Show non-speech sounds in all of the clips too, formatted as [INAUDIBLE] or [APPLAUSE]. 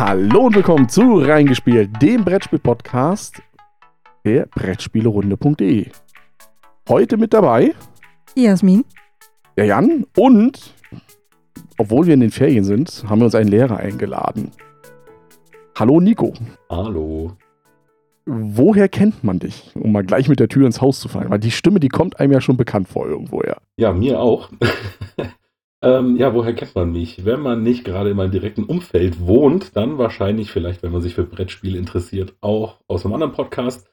Hallo und willkommen zu Reingespielt, dem Brettspiel-Podcast der Brettspielerunde.de. Heute mit dabei Jasmin. der Jan und, obwohl wir in den Ferien sind, haben wir uns einen Lehrer eingeladen. Hallo Nico, Hallo. woher kennt man dich? Um mal gleich mit der Tür ins Haus zu fallen, weil die Stimme, die kommt einem ja schon bekannt vor irgendwoher. Ja, mir auch. Ähm, ja, woher kennt man mich? Wenn man nicht gerade in meinem direkten Umfeld wohnt, dann wahrscheinlich vielleicht, wenn man sich für Brettspiele interessiert, auch aus einem anderen Podcast.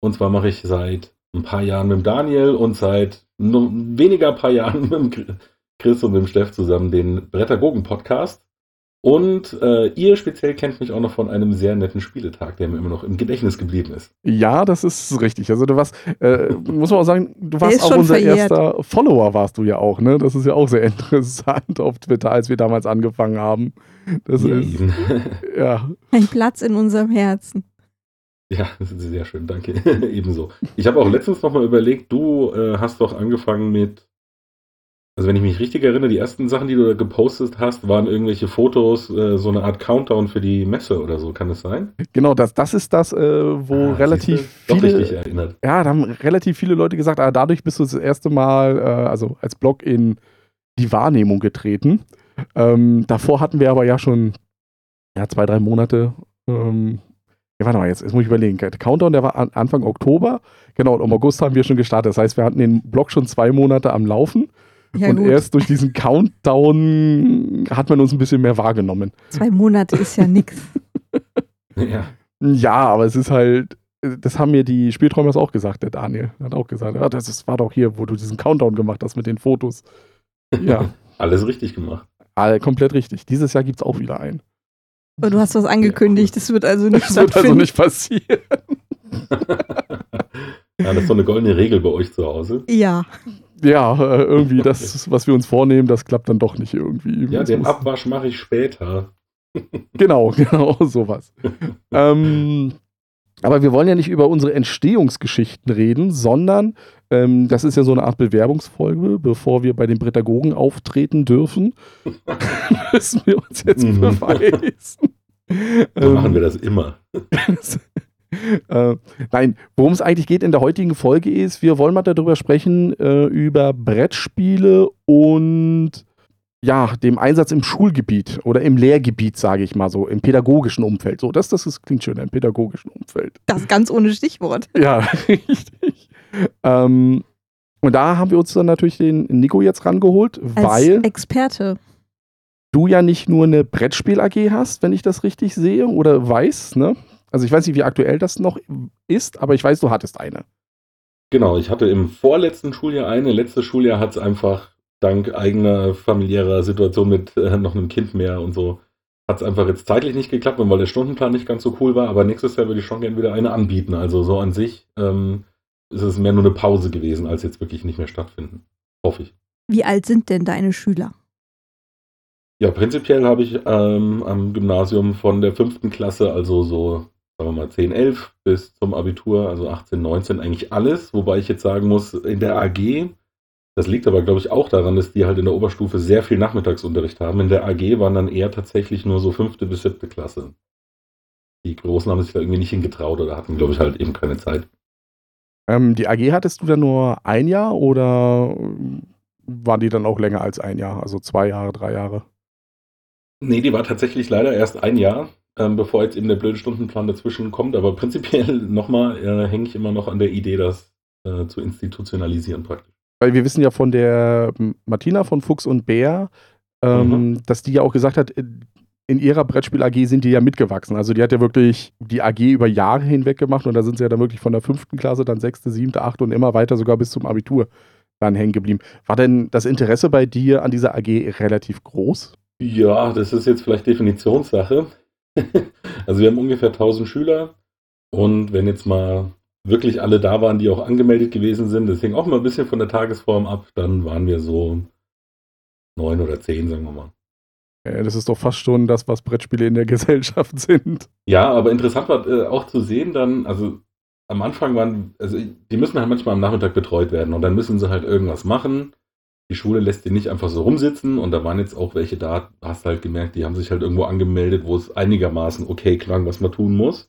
Und zwar mache ich seit ein paar Jahren mit dem Daniel und seit weniger paar Jahren [LAUGHS] mit dem Chri- Chris und mit dem Steff zusammen den Brettagogen-Podcast. Und äh, ihr speziell kennt mich auch noch von einem sehr netten Spieletag, der mir immer noch im Gedächtnis geblieben ist. Ja, das ist richtig. Also du warst, äh, muss man auch sagen, du warst ist auch unser verjährt. erster Follower, warst du ja auch, ne? Das ist ja auch sehr [LAUGHS] interessant auf Twitter, als wir damals angefangen haben. Das ist, Yay. ja, [LAUGHS] Ein Platz in unserem Herzen. Ja, das ist sehr schön, danke. [LAUGHS] Ebenso. Ich habe auch letztens nochmal überlegt, du äh, hast doch angefangen mit, also wenn ich mich richtig erinnere, die ersten Sachen, die du da gepostet hast, waren irgendwelche Fotos, äh, so eine Art Countdown für die Messe oder so, kann es sein? genau, das, das ist das, äh, wo Ah, relativ siehste, Doch richtig viele, erinnert. ja, da haben relativ viele Leute gesagt, ah, dadurch bist du das erste Mal, äh, also als Blog in die Wahrnehmung getreten. Ähm, davor hatten wir aber ja schon ja, zwei, drei Monate. Ähm, ja, warte mal, jetzt, jetzt muss ich überlegen. Der Countdown, der war an, Anfang Oktober. Genau, und im August haben wir schon gestartet. Das heißt, wir hatten den Blog schon zwei Monate am Laufen. Ja und gut, erst durch diesen Countdown hat man uns ein bisschen mehr wahrgenommen. zwei Monate ist ja nix. [LAUGHS] Ja. Ja, aber es ist halt, das haben mir die Spielträumers auch gesagt, der Daniel. Hat auch gesagt, ja, das ist, war doch hier, wo du diesen Countdown gemacht hast mit den Fotos. Ja, [LAUGHS] Alles richtig gemacht. all, komplett richtig. Dieses Jahr gibt es auch wieder einen. Und du hast was angekündigt, das wird also nicht [LAUGHS] Das wird also nicht passieren. ja, das ist so eine goldene Regel bei euch zu Hause. Ja, Ja, äh, irgendwie [LAUGHS] das, was wir uns vornehmen, das klappt dann doch nicht irgendwie. Ja, den Abwasch mache ich später. [LAUGHS] Genau, [LAUGHS] genau, sowas. ähm, aber wir wollen ja nicht über unsere Entstehungsgeschichten reden, sondern ähm, das ist ja so eine Art Bewerbungsfolge, bevor wir bei den Prädagogen auftreten dürfen. müssen wir uns jetzt Mhm. beweisen. So machen wir das immer. [LAUGHS] äh, nein, worum es eigentlich geht in der heutigen Folge ist, wir wollen mal darüber sprechen, äh, über Brettspiele und ja, dem Einsatz im Schulgebiet oder im Lehrgebiet, sage ich mal so, im pädagogischen Umfeld. So, das, das ist, klingt schön, im pädagogischen Umfeld. das ganz ohne Stichwort. [LAUGHS] Ja, richtig. Ähm, und da haben wir uns dann natürlich den Nico jetzt rangeholt, Als weil Experte. du ja nicht nur eine Brettspiel-AG hast, wenn ich das richtig sehe oder weiß, ne? Also ich weiß nicht, wie aktuell das noch ist, aber ich weiß, du hattest eine. Genau, ich hatte im vorletzten Schuljahr eine. Letztes Schuljahr hat es einfach dank eigener familiärer Situation mit äh, noch einem Kind mehr und so, hat es einfach jetzt zeitlich nicht geklappt und weil der Stundenplan nicht ganz so cool war. Aber nächstes Jahr würde ich schon gerne wieder eine anbieten. Also so an sich ähm, ist es mehr nur eine Pause gewesen, als jetzt wirklich nicht mehr stattfinden. Hoffe ich. Wie alt sind denn deine Schüler? Ja, prinzipiell habe ich ähm, am Gymnasium von der fünften Klasse, also so, sagen wir mal 10, 11 bis zum Abitur, also 18, 19, eigentlich alles. Wobei ich jetzt sagen muss, in der AG, das liegt aber, glaube ich, auch daran, dass die halt in der Oberstufe sehr viel Nachmittagsunterricht haben. In der AG waren dann eher tatsächlich nur so fünfte bis siebte Klasse. Die Großen haben sich da irgendwie nicht hingetraut oder hatten, glaube ich, halt eben keine Zeit. Ähm, die AG hattest du dann nur ein Jahr oder waren die dann auch länger als ein Jahr? Also zwei Jahre, drei Jahre? Nee, die war tatsächlich leider erst ein Jahr, ähm, bevor jetzt eben der blöde Stundenplan dazwischen kommt. Aber prinzipiell [LAUGHS] nochmal äh, hänge ich immer noch an der Idee, das äh, zu institutionalisieren praktisch. Weil wir wissen ja von der Martina von Fuchs und Bär, ähm, dass die ja auch gesagt hat, äh, in ihrer Brettspiel-AG sind die ja mitgewachsen. Also die hat ja wirklich die AG über Jahre hinweg gemacht und da sind sie ja dann wirklich von der fünften Klasse, dann sechste, siebte, achte und immer weiter sogar bis zum Abitur dann hängen geblieben. War denn das Interesse bei dir an dieser AG relativ groß? Ja, das ist jetzt vielleicht Definitionssache. [LAUGHS] also wir haben ungefähr 1000 Schüler und wenn jetzt mal wirklich alle da waren, die auch angemeldet gewesen sind, das hing auch mal ein bisschen von der Tagesform ab, dann waren wir so neun oder zehn, sagen wir mal. Das ist doch fast schon das, was Brettspiele in der [LAUGHS] Gesellschaft sind. Ja, aber interessant war äh, auch zu sehen dann, also am Anfang waren, also die müssen halt manchmal am Nachmittag betreut werden und dann müssen sie halt irgendwas machen. Die Schule lässt die nicht einfach so rumsitzen und da waren jetzt auch welche da, hast halt gemerkt, die haben sich halt irgendwo angemeldet, wo es einigermaßen okay klang, was man tun muss.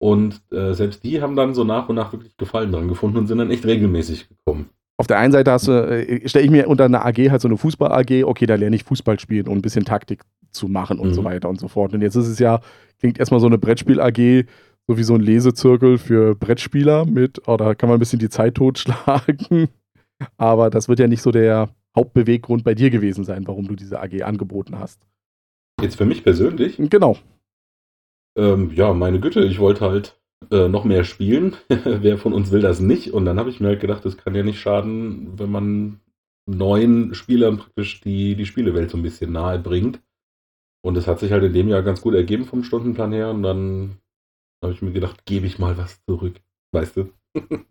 Und äh, selbst die haben dann so nach und nach wirklich Gefallen dran gefunden und sind dann echt regelmäßig gekommen. Auf der einen Seite hast du, äh, stelle ich mir unter einer AG halt so eine Fußball-AG, okay, da lerne ich Fußball spielen und ein bisschen Taktik zu machen und Mhm. so weiter und so fort. Und jetzt ist es ja, klingt erstmal so eine Brettspiel-AG, so wie so ein Lesezirkel für Brettspieler mit, oh, da kann man ein bisschen die Zeit totschlagen. Aber das wird ja nicht so der Hauptbeweggrund bei dir gewesen sein, warum du diese AG angeboten hast. Jetzt für mich persönlich, Genau. ähm, ja, meine Güte, ich wollte halt äh, noch mehr spielen. [LAUGHS] Wer von uns will das nicht? Und dann habe ich mir halt gedacht, es kann ja nicht schaden, wenn man neuen Spielern praktisch die, die Spielewelt so ein bisschen nahe bringt. Und es hat sich halt in dem Jahr ganz gut ergeben vom Stundenplan her. Und dann habe ich mir gedacht, gebe ich mal was zurück. Weißt du? [LAUGHS]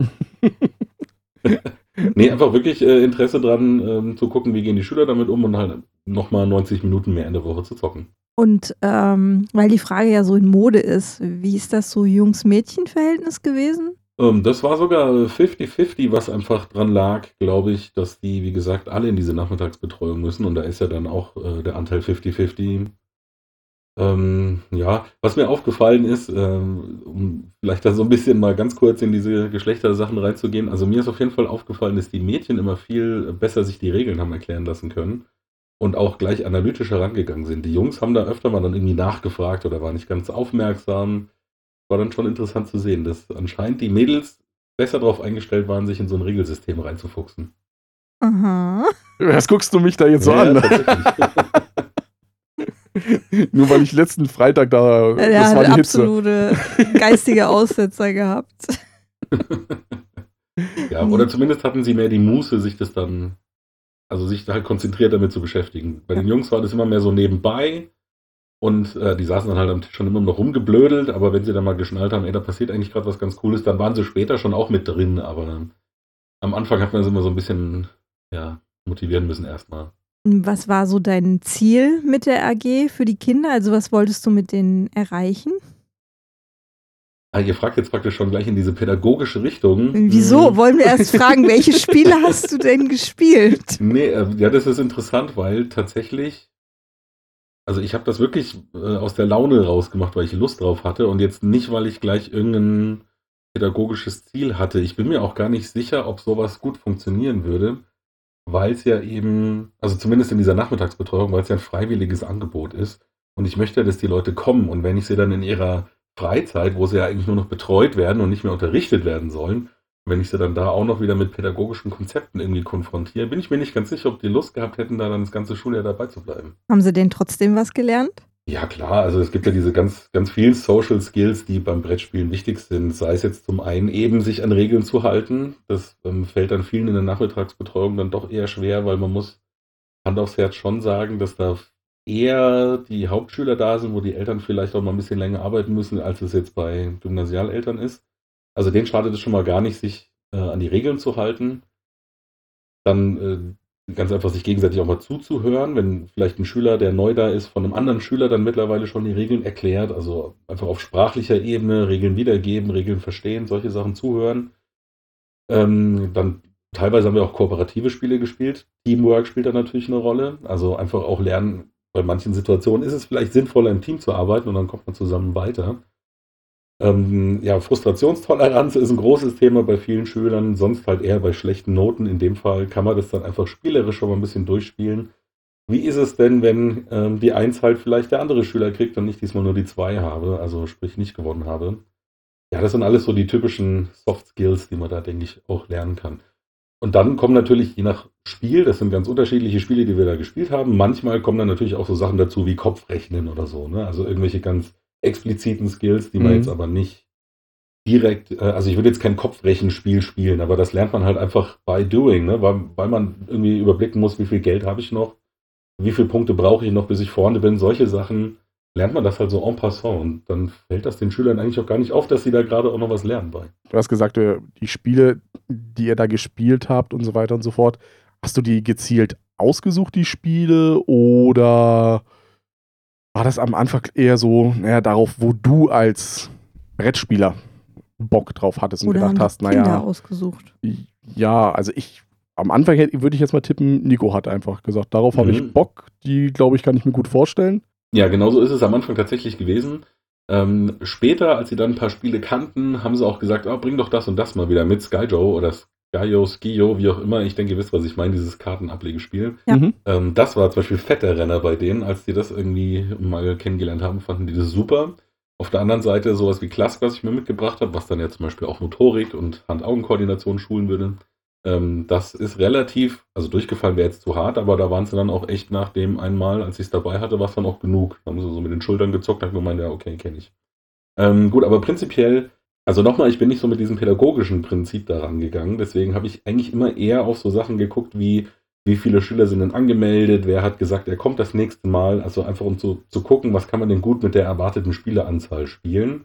[LAUGHS] nee, einfach wirklich äh, Interesse dran, ähm, zu gucken, wie gehen die Schüler damit um und halt nochmal 90 Minuten mehr in der Woche zu zocken. Und ähm, weil die Frage ja so in Mode ist, wie ist das so Jungs-Mädchen-Verhältnis gewesen? Ähm, das war sogar 50-50, was einfach dran lag, glaube ich, dass die, wie gesagt, alle in diese Nachmittagsbetreuung müssen. Und da ist ja dann auch äh, der Anteil 50-50. Ähm, ja, was mir aufgefallen ist, ähm, um vielleicht da so ein bisschen mal ganz kurz in diese Geschlechtersachen reinzugehen. Also mir ist auf jeden Fall aufgefallen, dass die Mädchen immer viel besser sich die Regeln haben erklären lassen können und auch gleich analytisch herangegangen sind. Die Jungs haben da öfter mal dann irgendwie nachgefragt oder waren nicht ganz aufmerksam war dann schon interessant zu sehen, dass anscheinend die Mädels besser darauf eingestellt waren, sich in so ein Regelsystem reinzufuchsen. Aha. Was guckst du mich da jetzt so Ja, an? [LAUGHS] [LAUGHS] Nur weil ich letzten Freitag da, Er das war hat die Hitze. absolute geistige Aussetzer gehabt. [LAUGHS] ja, oder zumindest hatten sie mehr die Muße, sich das dann, also sich da halt konzentriert damit zu beschäftigen. Bei den Jungs war das immer mehr so nebenbei und äh, die saßen dann halt am Tisch schon immer noch rumgeblödelt, aber wenn sie dann mal geschnallt haben, ey, da passiert eigentlich gerade was ganz Cooles, dann waren sie später schon auch mit drin, aber am Anfang hat man sie immer so ein bisschen, ja, motivieren müssen erstmal. Was war so dein Ziel mit der AG für die Kinder? Also was wolltest du mit denen erreichen? Ah, ihr fragt jetzt praktisch schon gleich in diese pädagogische Richtung. Wieso? Hm. Wollen wir erst fragen, [LAUGHS] welche Spiele hast du denn gespielt? Nee, äh, ja, das ist interessant, weil tatsächlich, also ich habe das wirklich äh, aus der Laune rausgemacht, weil ich Lust drauf hatte und jetzt nicht, weil ich gleich irgendein pädagogisches Ziel hatte. Ich bin mir auch gar nicht sicher, ob sowas gut funktionieren würde, weil es ja eben, also zumindest in dieser Nachmittagsbetreuung, weil es ja ein freiwilliges Angebot ist und ich möchte, dass die Leute kommen und wenn ich sie dann in ihrer Freizeit, wo sie ja eigentlich nur noch betreut werden und nicht mehr unterrichtet werden sollen, wenn ich sie dann da auch noch wieder mit pädagogischen Konzepten irgendwie konfrontiere, bin ich mir nicht ganz sicher, ob die Lust gehabt hätten, da dann das ganze Schuljahr dabei zu bleiben. Haben sie denn trotzdem was gelernt? Ja, klar, also es gibt ja diese ganz, ganz vielen Social Skills, die beim Brettspielen wichtig sind. Sei es jetzt zum einen eben, sich an Regeln zu halten. Das ähm, fällt dann vielen in der Nachmittagsbetreuung dann doch eher schwer, weil man muss Hand aufs Herz schon sagen, dass da eher die Hauptschüler da sind, wo die Eltern vielleicht auch mal ein bisschen länger arbeiten müssen, als es jetzt bei Gymnasialeltern ist. Also denen schadet es schon mal gar nicht, sich äh, an die Regeln zu halten. Dann äh, ganz einfach sich gegenseitig auch mal zuzuhören, wenn vielleicht ein Schüler, der neu da ist, von einem anderen Schüler dann mittlerweile schon die Regeln erklärt, also einfach auf sprachlicher Ebene Regeln wiedergeben, Regeln verstehen, solche Sachen zuhören. Ähm, dann teilweise haben wir auch kooperative Spiele gespielt. Teamwork spielt da natürlich eine Rolle. Also einfach auch lernen, bei manchen Situationen ist es vielleicht sinnvoller, im Team zu arbeiten und dann kommt man zusammen weiter. Ähm, ja, Frustrationstoleranz ist ein großes Thema bei vielen Schülern, sonst halt eher bei schlechten Noten. In dem Fall kann man das dann einfach spielerisch schon mal ein bisschen durchspielen. Wie ist es denn, wenn ähm, die Eins halt vielleicht der andere Schüler kriegt und ich diesmal nur die zwei habe, also sprich nicht gewonnen habe? Ja, das sind alles so die typischen Soft Skills, die man da, denke ich, auch lernen kann. Und dann kommen natürlich je nach Spiel, das sind ganz unterschiedliche Spiele, die wir da gespielt haben. Manchmal kommen dann natürlich auch so Sachen dazu wie Kopfrechnen oder so. Ne? Also irgendwelche ganz expliziten Skills, die man Mhm. jetzt aber nicht direkt, äh, also ich würde jetzt kein Kopfrechenspiel spielen, aber das lernt man halt einfach by doing, ne? weil, weil man irgendwie überblicken muss, wie viel Geld habe ich noch, wie viele Punkte brauche ich noch, bis ich vorne bin. Solche Sachen lernt man das halt so en passant und dann fällt das den Schülern eigentlich auch gar nicht auf, dass sie da gerade auch noch was lernen bei. Du hast gesagt, äh, die Spiele, die ihr da gespielt habt und so weiter und so fort, hast du die gezielt ausgesucht, die Spiele, oder war das am Anfang eher so, naja, darauf, wo du als Brettspieler Bock drauf hattest und Oder gedacht hast, Kinder naja, ausgesucht? ja, also ich am Anfang hätte- würde ich jetzt mal tippen, Nico hat einfach gesagt, darauf habe ich Mhm. Bock. Die, glaube ich, kann ich mir gut vorstellen. Ja, genau so ist es am Anfang tatsächlich gewesen. Ähm, später, als sie dann ein paar Spiele kannten, haben sie auch gesagt, ah, bring doch das und das mal wieder mit, Skyjo oder Skyo, Skio, wie auch immer. Ich denke, ihr wisst, was ich meine, dieses Kartenablegespiel. Ja. Mhm. Ähm, das war zum Beispiel fetter Renner bei denen, als die das irgendwie mal kennengelernt haben, fanden die das super. Auf der anderen Seite sowas wie Klask, was ich mir mitgebracht habe, was dann ja zum Beispiel auch Motorik und Hand-Augen-Koordination schulen würde. Ähm, das ist relativ, also durchgefallen wäre jetzt zu hart, aber da waren sie dann auch echt nach dem einmal, als ich es dabei hatte, war es dann auch genug. Da haben sie so mit den Schultern gezuckt, haben gemeint, ja, okay, kenne ich. Ähm, gut, aber prinzipiell, also nochmal, ich bin nicht so mit diesem pädagogischen Prinzip daran gegangen, deswegen habe ich eigentlich immer eher auf so Sachen geguckt, wie wie viele Schüler sind denn angemeldet, wer hat gesagt, er kommt das nächste Mal, also einfach um zu, zu gucken, was kann man denn gut mit der erwarteten Spieleranzahl spielen.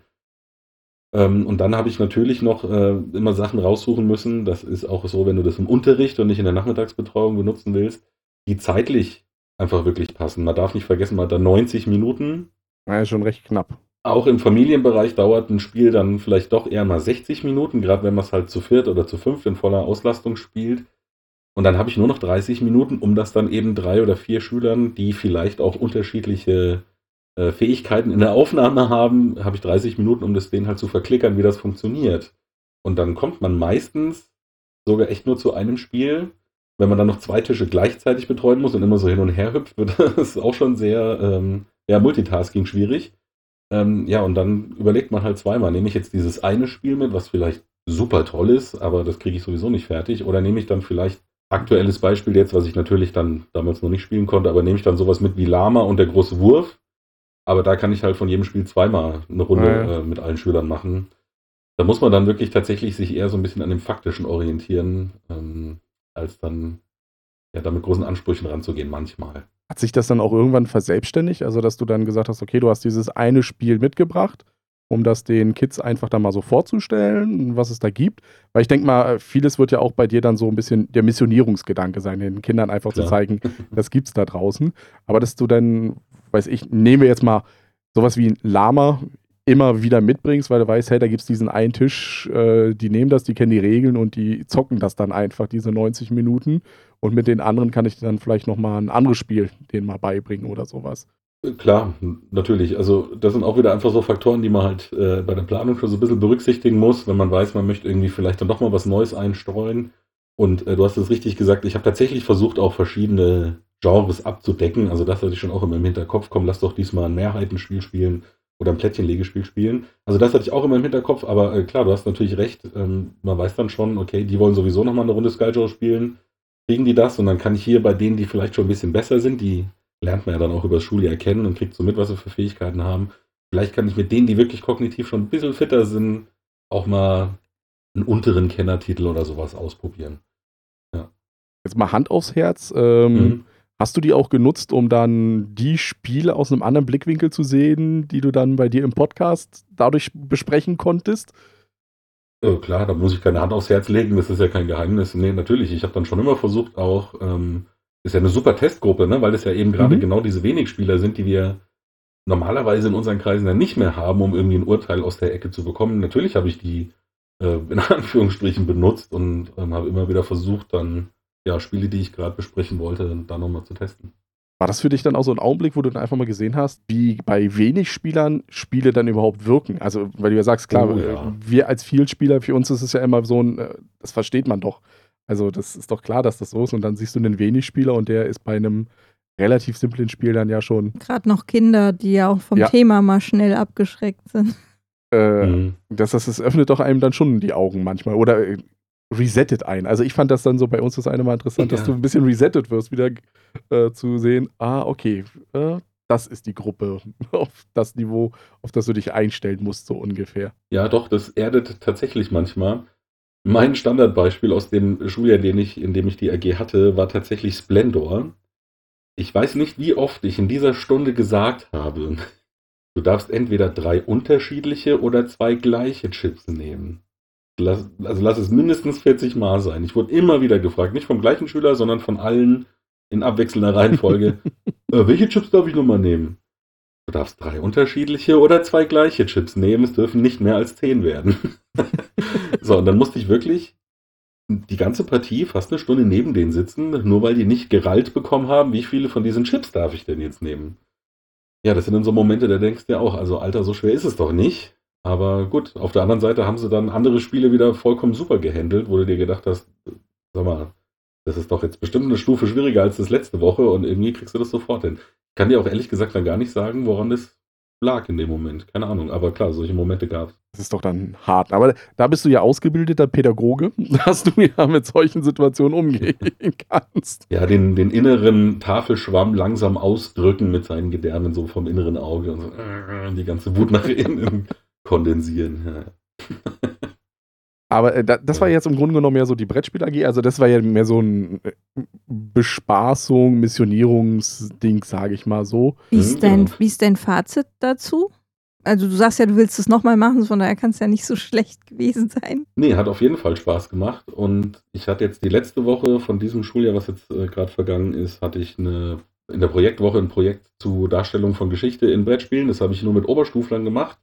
Ähm, und dann habe ich natürlich noch äh, immer Sachen raussuchen müssen, das ist auch so, wenn du das im Unterricht und nicht in der Nachmittagsbetreuung benutzen willst, die zeitlich einfach wirklich passen. Man darf nicht vergessen, man hat da 90 Minuten, Ja, schon recht knapp. Auch im Familienbereich dauert ein Spiel dann vielleicht doch eher mal 60 Minuten, gerade wenn man es halt zu viert oder zu fünft in voller Auslastung spielt. Und dann habe ich nur noch 30 Minuten, um das dann eben drei oder vier Schülern, die vielleicht auch unterschiedliche äh, Fähigkeiten in der Aufnahme haben, habe ich 30 Minuten, um das denen halt zu verklickern, wie das funktioniert. Und dann kommt man meistens sogar echt nur zu einem Spiel. Wenn man dann noch zwei Tische gleichzeitig betreuen muss und immer so hin und her hüpft, [LAUGHS] wird das auch schon sehr, ähm, ja, Multitasking schwierig. Ähm, ja, und dann überlegt man halt zweimal, nehme ich jetzt dieses eine Spiel mit, was vielleicht super toll ist, aber das kriege ich sowieso nicht fertig, oder nehme ich dann vielleicht aktuelles Beispiel jetzt, was ich natürlich dann damals noch nicht spielen konnte, aber nehme ich dann sowas mit wie Lama und der große Wurf, aber da kann ich halt von jedem Spiel zweimal eine Runde Ja, äh, mit allen Schülern machen. Da muss man dann wirklich tatsächlich sich eher so ein bisschen an dem Faktischen orientieren, ähm, als dann ja, da mit großen Ansprüchen ranzugehen manchmal. Hat sich das dann auch irgendwann verselbstständigt? Also, dass du dann gesagt hast, okay, du hast dieses eine Spiel mitgebracht, um das den Kids einfach dann mal so vorzustellen, was es da gibt? Weil ich denke mal, vieles wird ja auch bei dir dann so ein bisschen der Missionierungsgedanke sein, den Kindern einfach Klar. zu zeigen, [LAUGHS] das gibt's da draußen. Aber dass du dann, weiß ich, nehmen wir jetzt mal sowas wie ein Lama immer wieder mitbringst, weil du weißt, hey, da gibt es diesen einen Tisch, äh, die nehmen das, die kennen die Regeln und die zocken das dann einfach, diese 90 Minuten. Und mit den anderen kann ich dann vielleicht nochmal ein anderes Spiel denen mal beibringen oder sowas. Klar, natürlich. Also das sind auch wieder einfach so Faktoren, die man halt äh, bei der Planung schon so ein bisschen berücksichtigen muss, wenn man weiß, man möchte irgendwie vielleicht dann doch mal was Neues einstreuen. Und äh, du hast es richtig gesagt, ich habe tatsächlich versucht, auch verschiedene Genres abzudecken. Also das hatte ich schon auch immer im Hinterkopf. Komm, lass doch diesmal ein Mehrheitenspiel spielen oder ein Plättchenlegespiel spielen. Also das hatte ich auch immer im Hinterkopf, aber äh, klar, du hast natürlich recht. Ähm, man weiß dann schon, okay, die wollen sowieso nochmal eine Runde Skyjo spielen. Kriegen die das? Und dann kann ich hier bei denen, die vielleicht schon ein bisschen besser sind, die lernt man ja dann auch über Schuljahr kennen und kriegt so mit, was sie für Fähigkeiten haben. Vielleicht kann ich mit denen, die wirklich kognitiv schon ein bisschen fitter sind, auch mal einen unteren Kennertitel oder sowas ausprobieren. Jetzt mal Hand aufs Herz. Ähm, Mhm. Hast du die auch genutzt, um dann die Spiele aus einem anderen Blickwinkel zu sehen, die du dann bei dir im Podcast dadurch besprechen konntest? Äh, klar, da muss ich keine Hand aufs Herz legen, das ist ja kein Geheimnis. Nee, natürlich, ich habe dann schon immer versucht, auch, ähm, ist ja eine super Testgruppe, ne? weil das ja eben gerade Mhm. genau diese Wenigspieler sind, die wir normalerweise in unseren Kreisen ja nicht mehr haben, um irgendwie ein Urteil aus der Ecke zu bekommen. Natürlich habe ich die äh, in [LAUGHS] Anführungsstrichen benutzt und ähm, habe immer wieder versucht, dann ja, Spiele, die ich gerade besprechen wollte, da nochmal zu testen. War das für dich dann auch so ein Augenblick, wo du dann einfach mal gesehen hast, wie bei wenig Spielern Spiele dann überhaupt wirken? Also, weil du ja sagst, klar, Oh, äh, ja. wir als Vielspieler, für uns ist es ja immer so ein, äh, das versteht man doch. Also, das ist doch klar, dass das so ist. Und dann siehst du einen Wenig-Spieler und der ist bei einem relativ simplen Spiel dann ja schon, Gerade noch Kinder, die ja auch vom Ja. Thema mal schnell abgeschreckt sind. äh, Mhm. das, das, das öffnet doch einem dann schon die Augen manchmal. Oder äh, resettet ein. Also, ich fand das dann so bei uns das eine Mal interessant, dass Ja. du ein bisschen resettet wirst, wieder äh, zu sehen, ah, okay, äh, das ist die Gruppe [LAUGHS] auf das Niveau, auf das du dich einstellen musst, so ungefähr. Ja, doch, das erdet tatsächlich manchmal. Mein Standardbeispiel aus dem Schuljahr, den ich, in dem ich die AG hatte, war tatsächlich Splendor. Ich weiß nicht, wie oft ich in dieser Stunde gesagt habe, du darfst entweder drei unterschiedliche oder zwei gleiche Chips nehmen. Lass, also lass es mindestens 40 Mal sein. Ich wurde immer wieder gefragt, nicht vom gleichen Schüler, sondern von allen in abwechselnder Reihenfolge, [LAUGHS] äh, welche Chips darf ich nochmal nehmen? Du darfst drei unterschiedliche oder zwei gleiche Chips nehmen. Es dürfen nicht mehr als zehn werden. [LAUGHS] so, und dann musste ich wirklich die ganze Partie fast eine Stunde neben denen sitzen, nur weil die nicht gerallt bekommen haben, wie viele von diesen Chips darf ich denn jetzt nehmen? Ja, das sind dann so Momente, da denkst du ja auch, also Alter, so schwer ist es doch nicht. Aber gut, auf der anderen Seite haben sie dann andere Spiele wieder vollkommen super gehandelt, wo du dir gedacht hast, sag mal, das ist doch jetzt bestimmt eine Stufe schwieriger als das letzte Woche und irgendwie kriegst du das sofort hin. Ich kann dir auch ehrlich gesagt dann gar nicht sagen, woran das lag in dem Moment. Keine Ahnung, aber klar, solche Momente gab es. Das ist doch dann hart. Aber da bist du ja ausgebildeter Pädagoge, [LAUGHS] dass du ja mit solchen Situationen umgehen [LAUGHS] kannst. Ja, den, den inneren Tafelschwamm langsam ausdrücken mit seinen Gedärmen so vom inneren Auge und so, [LAUGHS] die ganze Wut nach innen kondensieren. Ja. Aber äh, das war jetzt im Grunde genommen ja so die Brettspiel AG. Also das war ja mehr so ein äh, Bespaßung, Missionierungsding, sage ich mal so. Wie ist, mhm, dein, genau. wie ist dein Fazit dazu? Also du sagst ja, du willst es nochmal machen, von daher kann es ja nicht so [LAUGHS] schlecht gewesen sein. Nee, hat auf jeden Fall Spaß gemacht. Und ich hatte jetzt die letzte Woche von diesem Schuljahr, was jetzt äh, gerade vergangen ist, hatte ich eine in der Projektwoche ein Projekt zu Darstellung von Geschichte in Brettspielen. Das habe ich nur mit Oberstuflern gemacht.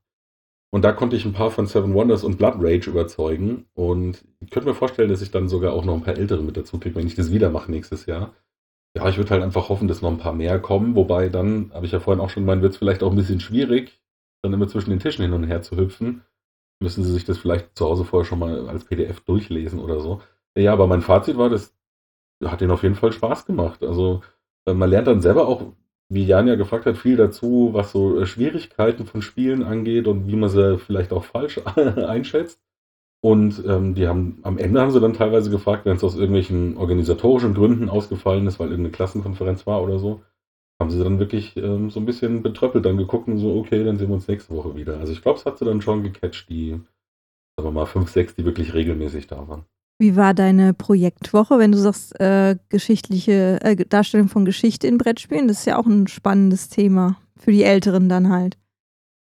Und da konnte ich ein paar von Seven Wonders und Blood Rage überzeugen. Und ich könnte mir vorstellen, dass ich dann sogar auch noch ein paar ältere mit dazu kriege, wenn ich das wieder mache nächstes Jahr. Ja, ich würde halt einfach hoffen, dass noch ein paar mehr kommen. Wobei dann, habe ich ja vorhin auch schon gemeint, wird es vielleicht auch ein bisschen schwierig, dann immer zwischen den Tischen hin und her zu hüpfen. Müssen Sie sich das vielleicht zu Hause vorher schon mal als PDF durchlesen oder so. Ja, aber mein Fazit war, das hat ihnen auf jeden Fall Spaß gemacht. Also äh, man lernt dann selber auch wie Jan ja gefragt hat, viel dazu, was so äh, Schwierigkeiten von Spielen angeht und wie man sie vielleicht auch falsch [LAUGHS] einschätzt. Und ähm, die haben am Ende haben sie dann teilweise gefragt, wenn es aus irgendwelchen organisatorischen Gründen ausgefallen ist, weil irgendeine Klassenkonferenz war oder so, haben sie dann wirklich ähm, so ein bisschen betröppelt dann geguckt und so, okay, dann sehen wir uns nächste Woche wieder. Also ich glaube, es hat sie dann schon gecatcht, die, sagen wir mal, fünf, sechs, die wirklich regelmäßig da waren. Wie war deine Projektwoche, wenn du sagst, äh, geschichtliche äh, Darstellung von Geschichte in Brettspielen? Das ist ja auch ein spannendes Thema für die Älteren dann halt.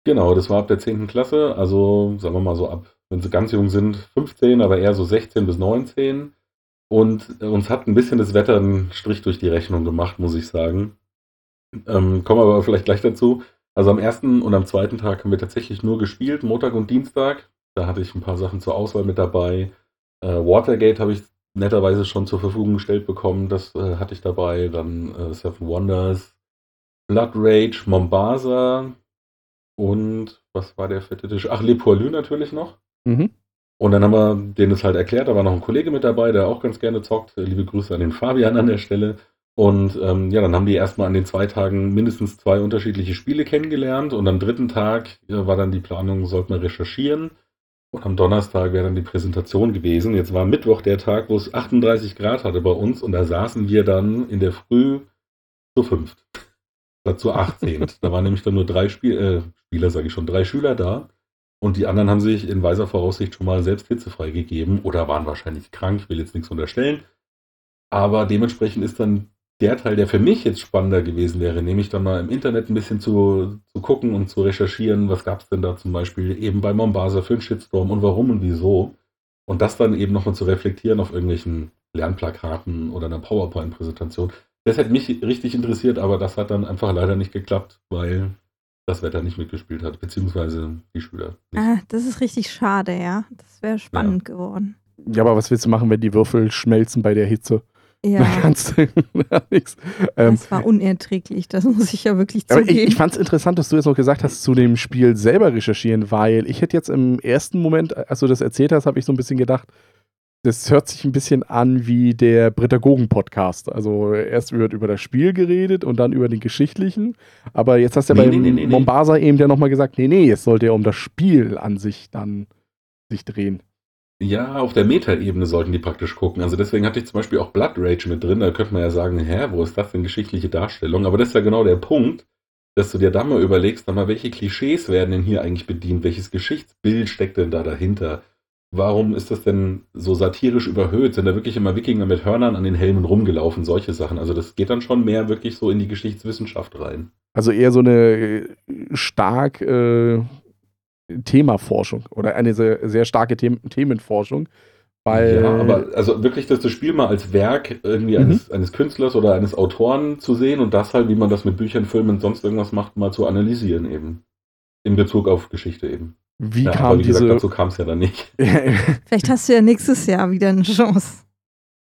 Genau, das war ab der 10. Klasse, also sagen wir mal so ab, wenn sie ganz jung sind, 15, aber eher so 16 bis 19. Und uns hat ein bisschen das Wetter einen Strich durch die Rechnung gemacht, muss ich sagen. Ähm, kommen wir aber vielleicht gleich dazu. Also am ersten und am zweiten Tag haben wir tatsächlich nur gespielt, Montag und Dienstag. Da hatte ich ein paar Sachen zur Auswahl mit dabei. Äh, Watergate habe ich netterweise schon zur Verfügung gestellt bekommen. Das äh, hatte ich dabei. Dann äh, Seven Wonders, Blood Rage, Mombasa und was war der fette Tisch? Ach, Le Poilu natürlich noch. Mhm. Und dann haben wir denen das halt erklärt. Da war noch ein Kollege mit dabei, der auch ganz gerne zockt. Liebe Grüße an den Fabian an der Stelle. Und ähm, ja, dann haben die erstmal an den zwei Tagen mindestens zwei unterschiedliche Spiele kennengelernt. Und am dritten Tag äh, war dann die Planung, sollte man recherchieren. Und am Donnerstag wäre dann die Präsentation gewesen. Jetzt war Mittwoch der Tag, wo es 38 Grad hatte bei uns und da saßen wir dann in der Früh zu fünft. Oder zu 18. da waren nämlich dann nur drei Spiel äh, Spieler, sage ich schon, drei Schüler da. Und die anderen haben sich in weiser Voraussicht schon mal selbst hitzefrei gegeben oder waren wahrscheinlich krank, ich will jetzt nichts unterstellen. Aber dementsprechend ist dann der Teil, der für mich jetzt spannender gewesen wäre, nämlich dann mal im Internet ein bisschen zu, zu gucken und zu recherchieren, was gab es denn da zum Beispiel eben bei Mombasa für einen Shitstorm und warum und wieso. Und das dann eben nochmal zu reflektieren auf irgendwelchen Lernplakaten oder einer PowerPoint-Präsentation. Das hätte mich richtig interessiert, aber das hat dann einfach leider nicht geklappt, weil das Wetter nicht mitgespielt hat, beziehungsweise die Schüler. Nicht. Ah, das ist richtig schade, ja. Das wäre spannend ja. geworden. Ja, aber was willst du machen, wenn die Würfel schmelzen bei der Hitze? [LAUGHS] Ja. kannst du nichts. Ähm, das war unerträglich, das muss ich ja wirklich zugeben. Aber ich, ich fand es interessant, dass du jetzt noch gesagt hast, zu dem Spiel selber recherchieren, weil ich hätte jetzt im ersten Moment, als du das erzählt hast, habe ich so ein bisschen gedacht, das hört sich ein bisschen an wie der Britagogen-Podcast. Also erst wird über das Spiel geredet und dann über den geschichtlichen. Aber jetzt hast du ja nee, bei nee, nee, Mombasa eben ja nochmal gesagt, nee, nee, es sollte ja um das Spiel an sich dann sich drehen. Ja, auf der Meta-Ebene sollten die praktisch gucken. Also deswegen hatte ich zum Beispiel auch Blood Rage mit drin. Da könnte man ja sagen, hä, wo ist das denn geschichtliche Darstellung? Aber das ist ja genau der Punkt, dass du dir da mal überlegst, dann mal, welche Klischees werden denn hier eigentlich bedient? Welches Geschichtsbild steckt denn da dahinter? Warum ist das denn so satirisch überhöht? Sind da wirklich immer Wikinger mit Hörnern an den Helmen rumgelaufen? Solche Sachen. Also das geht dann schon mehr wirklich so in die Geschichtswissenschaft rein. Also eher so eine äh, stark äh, Themaforschung oder eine sehr, sehr starke The Themenforschung. Weil ja, aber also wirklich das, das Spiel mal als Werk irgendwie mhm. eines, eines Künstlers oder eines Autoren zu sehen und das halt, wie man das mit Büchern, Filmen und sonst irgendwas macht, mal zu analysieren eben. In Bezug auf Geschichte eben. Wie Ja, kam aber wie diese. gesagt, dazu kam es ja dann nicht. [LAUGHS] Vielleicht hast du ja nächstes Jahr wieder eine Chance.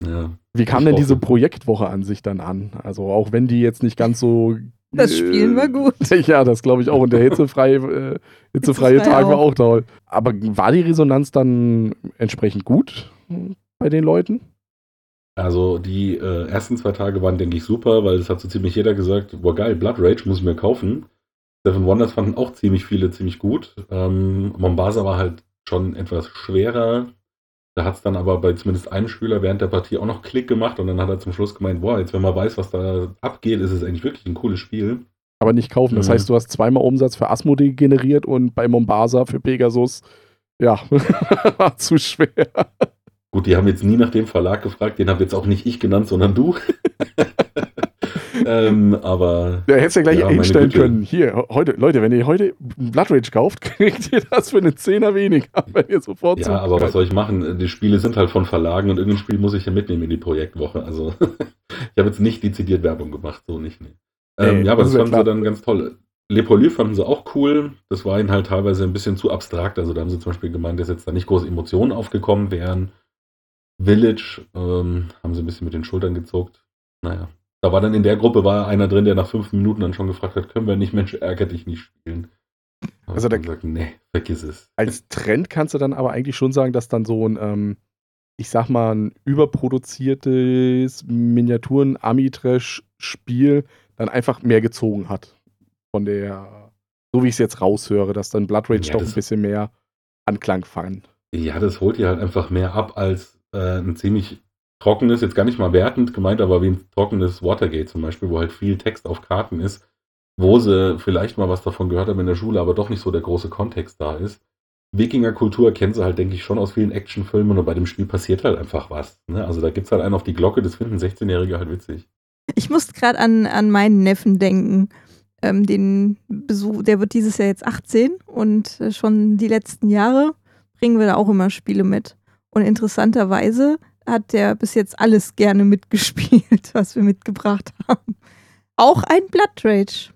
Ja. Wie kam denn diese Projektwoche an sich dann an? Also auch wenn die jetzt nicht ganz so. Das Spielen war gut. [LAUGHS] Ja, das glaube ich auch. Und der hitzefreie, äh, [LAUGHS] hitzefreie Hitzefrei Tag war auch. auch toll. Aber war die Resonanz dann entsprechend gut bei den Leuten? Also die äh, ersten zwei Tage waren, denke ich, super, weil es hat so ziemlich jeder gesagt, boah geil, Blood Rage muss ich mir kaufen. Seven Wonders fanden auch ziemlich viele ziemlich gut. Ähm, Mombasa war halt schon etwas schwerer. Da hat es dann aber bei zumindest einem Spieler während der Partie auch noch Klick gemacht und dann hat er zum Schluss gemeint, boah, jetzt wenn man weiß, was da abgeht, ist es eigentlich wirklich ein cooles Spiel. Aber nicht kaufen. Das Mhm. heißt, du hast zweimal Umsatz für Asmodee generiert und bei Mombasa für Pegasus, ja, [LAUGHS] war zu schwer. Gut, die haben jetzt nie nach dem Verlag gefragt, den habe jetzt auch nicht ich genannt, sondern du. [LAUGHS] ähm, aber Da hättest ja gleich Ja, Güte. können. Hier, heute, Leute, wenn ihr heute Blood Rage kauft, [LAUGHS] kriegt ihr das für einen Zehner weniger, [LAUGHS] wenn ihr sofort Ja, aber was soll ich machen? Die Spiele sind halt von Verlagen und irgendein Spiel muss ich ja mitnehmen in die Projektwoche. Also [LAUGHS] ich habe jetzt nicht dezidiert Werbung gemacht, so nicht. Nee. Ähm, ja, aber das das, ja fanden sie dann ganz toll. Le Poly fanden sie auch cool. Das war ihnen halt teilweise ein bisschen zu abstrakt. Also da haben sie zum Beispiel gemeint, dass jetzt da nicht große Emotionen aufgekommen wären. Village ähm, haben sie ein bisschen mit den Schultern gezuckt. Naja. Da war dann in der Gruppe war einer drin, der nach fünf Minuten dann schon gefragt hat, können wir nicht, Mensch, ärger dich nicht spielen. Hab Also da- dann gesagt, nee, vergiss es. Als Trend kannst du dann aber eigentlich schon sagen, dass dann so ein, ähm, ich sag mal, ein überproduziertes Miniaturen-Ami-Trash-Spiel dann einfach mehr gezogen hat. Von der, so wie ich es jetzt raushöre, dass dann Blood Rage Ja, doch ein bisschen mehr Anklang fand. Ja, das holt dir halt einfach mehr ab als äh, ein ziemlich trockenes, jetzt gar nicht mal wertend gemeint, aber wie ein trockenes Watergate zum Beispiel, wo halt viel Text auf Karten ist, wo sie vielleicht mal was davon gehört haben in der Schule, aber doch nicht so der große Kontext da ist. Wikingerkultur kennen sie halt, denke ich, schon aus vielen Actionfilmen und bei dem Spiel passiert halt einfach was. Ne? Also da gibt es halt einen auf die Glocke, das finden 16-Jährige halt witzig. Ich muss gerade an, an meinen Neffen denken. Ähm, den Besuch, der wird dieses Jahr jetzt 18 und äh, schon die letzten Jahre bringen wir da auch immer Spiele mit. Und interessanterweise hat der bis jetzt alles gerne mitgespielt, [LAUGHS] was wir mitgebracht haben. Auch ein Blood Rage.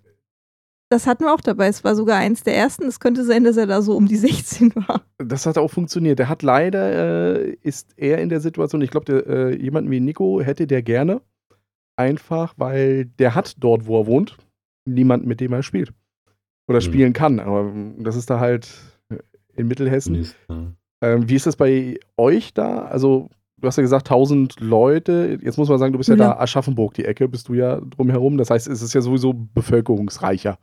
Das hatten wir auch dabei. Es war sogar eins der ersten. Es könnte sein, dass er da so um die [LAUGHS] 16 war. Das hat auch funktioniert. Der hat leider, äh, ist er in der Situation, ich glaube, äh, jemanden wie Nico hätte der gerne. Einfach, weil der hat dort, wo er wohnt, niemanden, mit dem er spielt. Oder Mhm. spielen kann. Aber das ist da halt in Mittelhessen. Mist, ja. Ähm, wie ist das bei euch da? Also, du hast ja gesagt, 1000 Leute. Jetzt muss man sagen, du bist ja, Ja. da Aschaffenburg, die Ecke, bist du ja drumherum. Das heißt, es ist ja sowieso bevölkerungsreicher.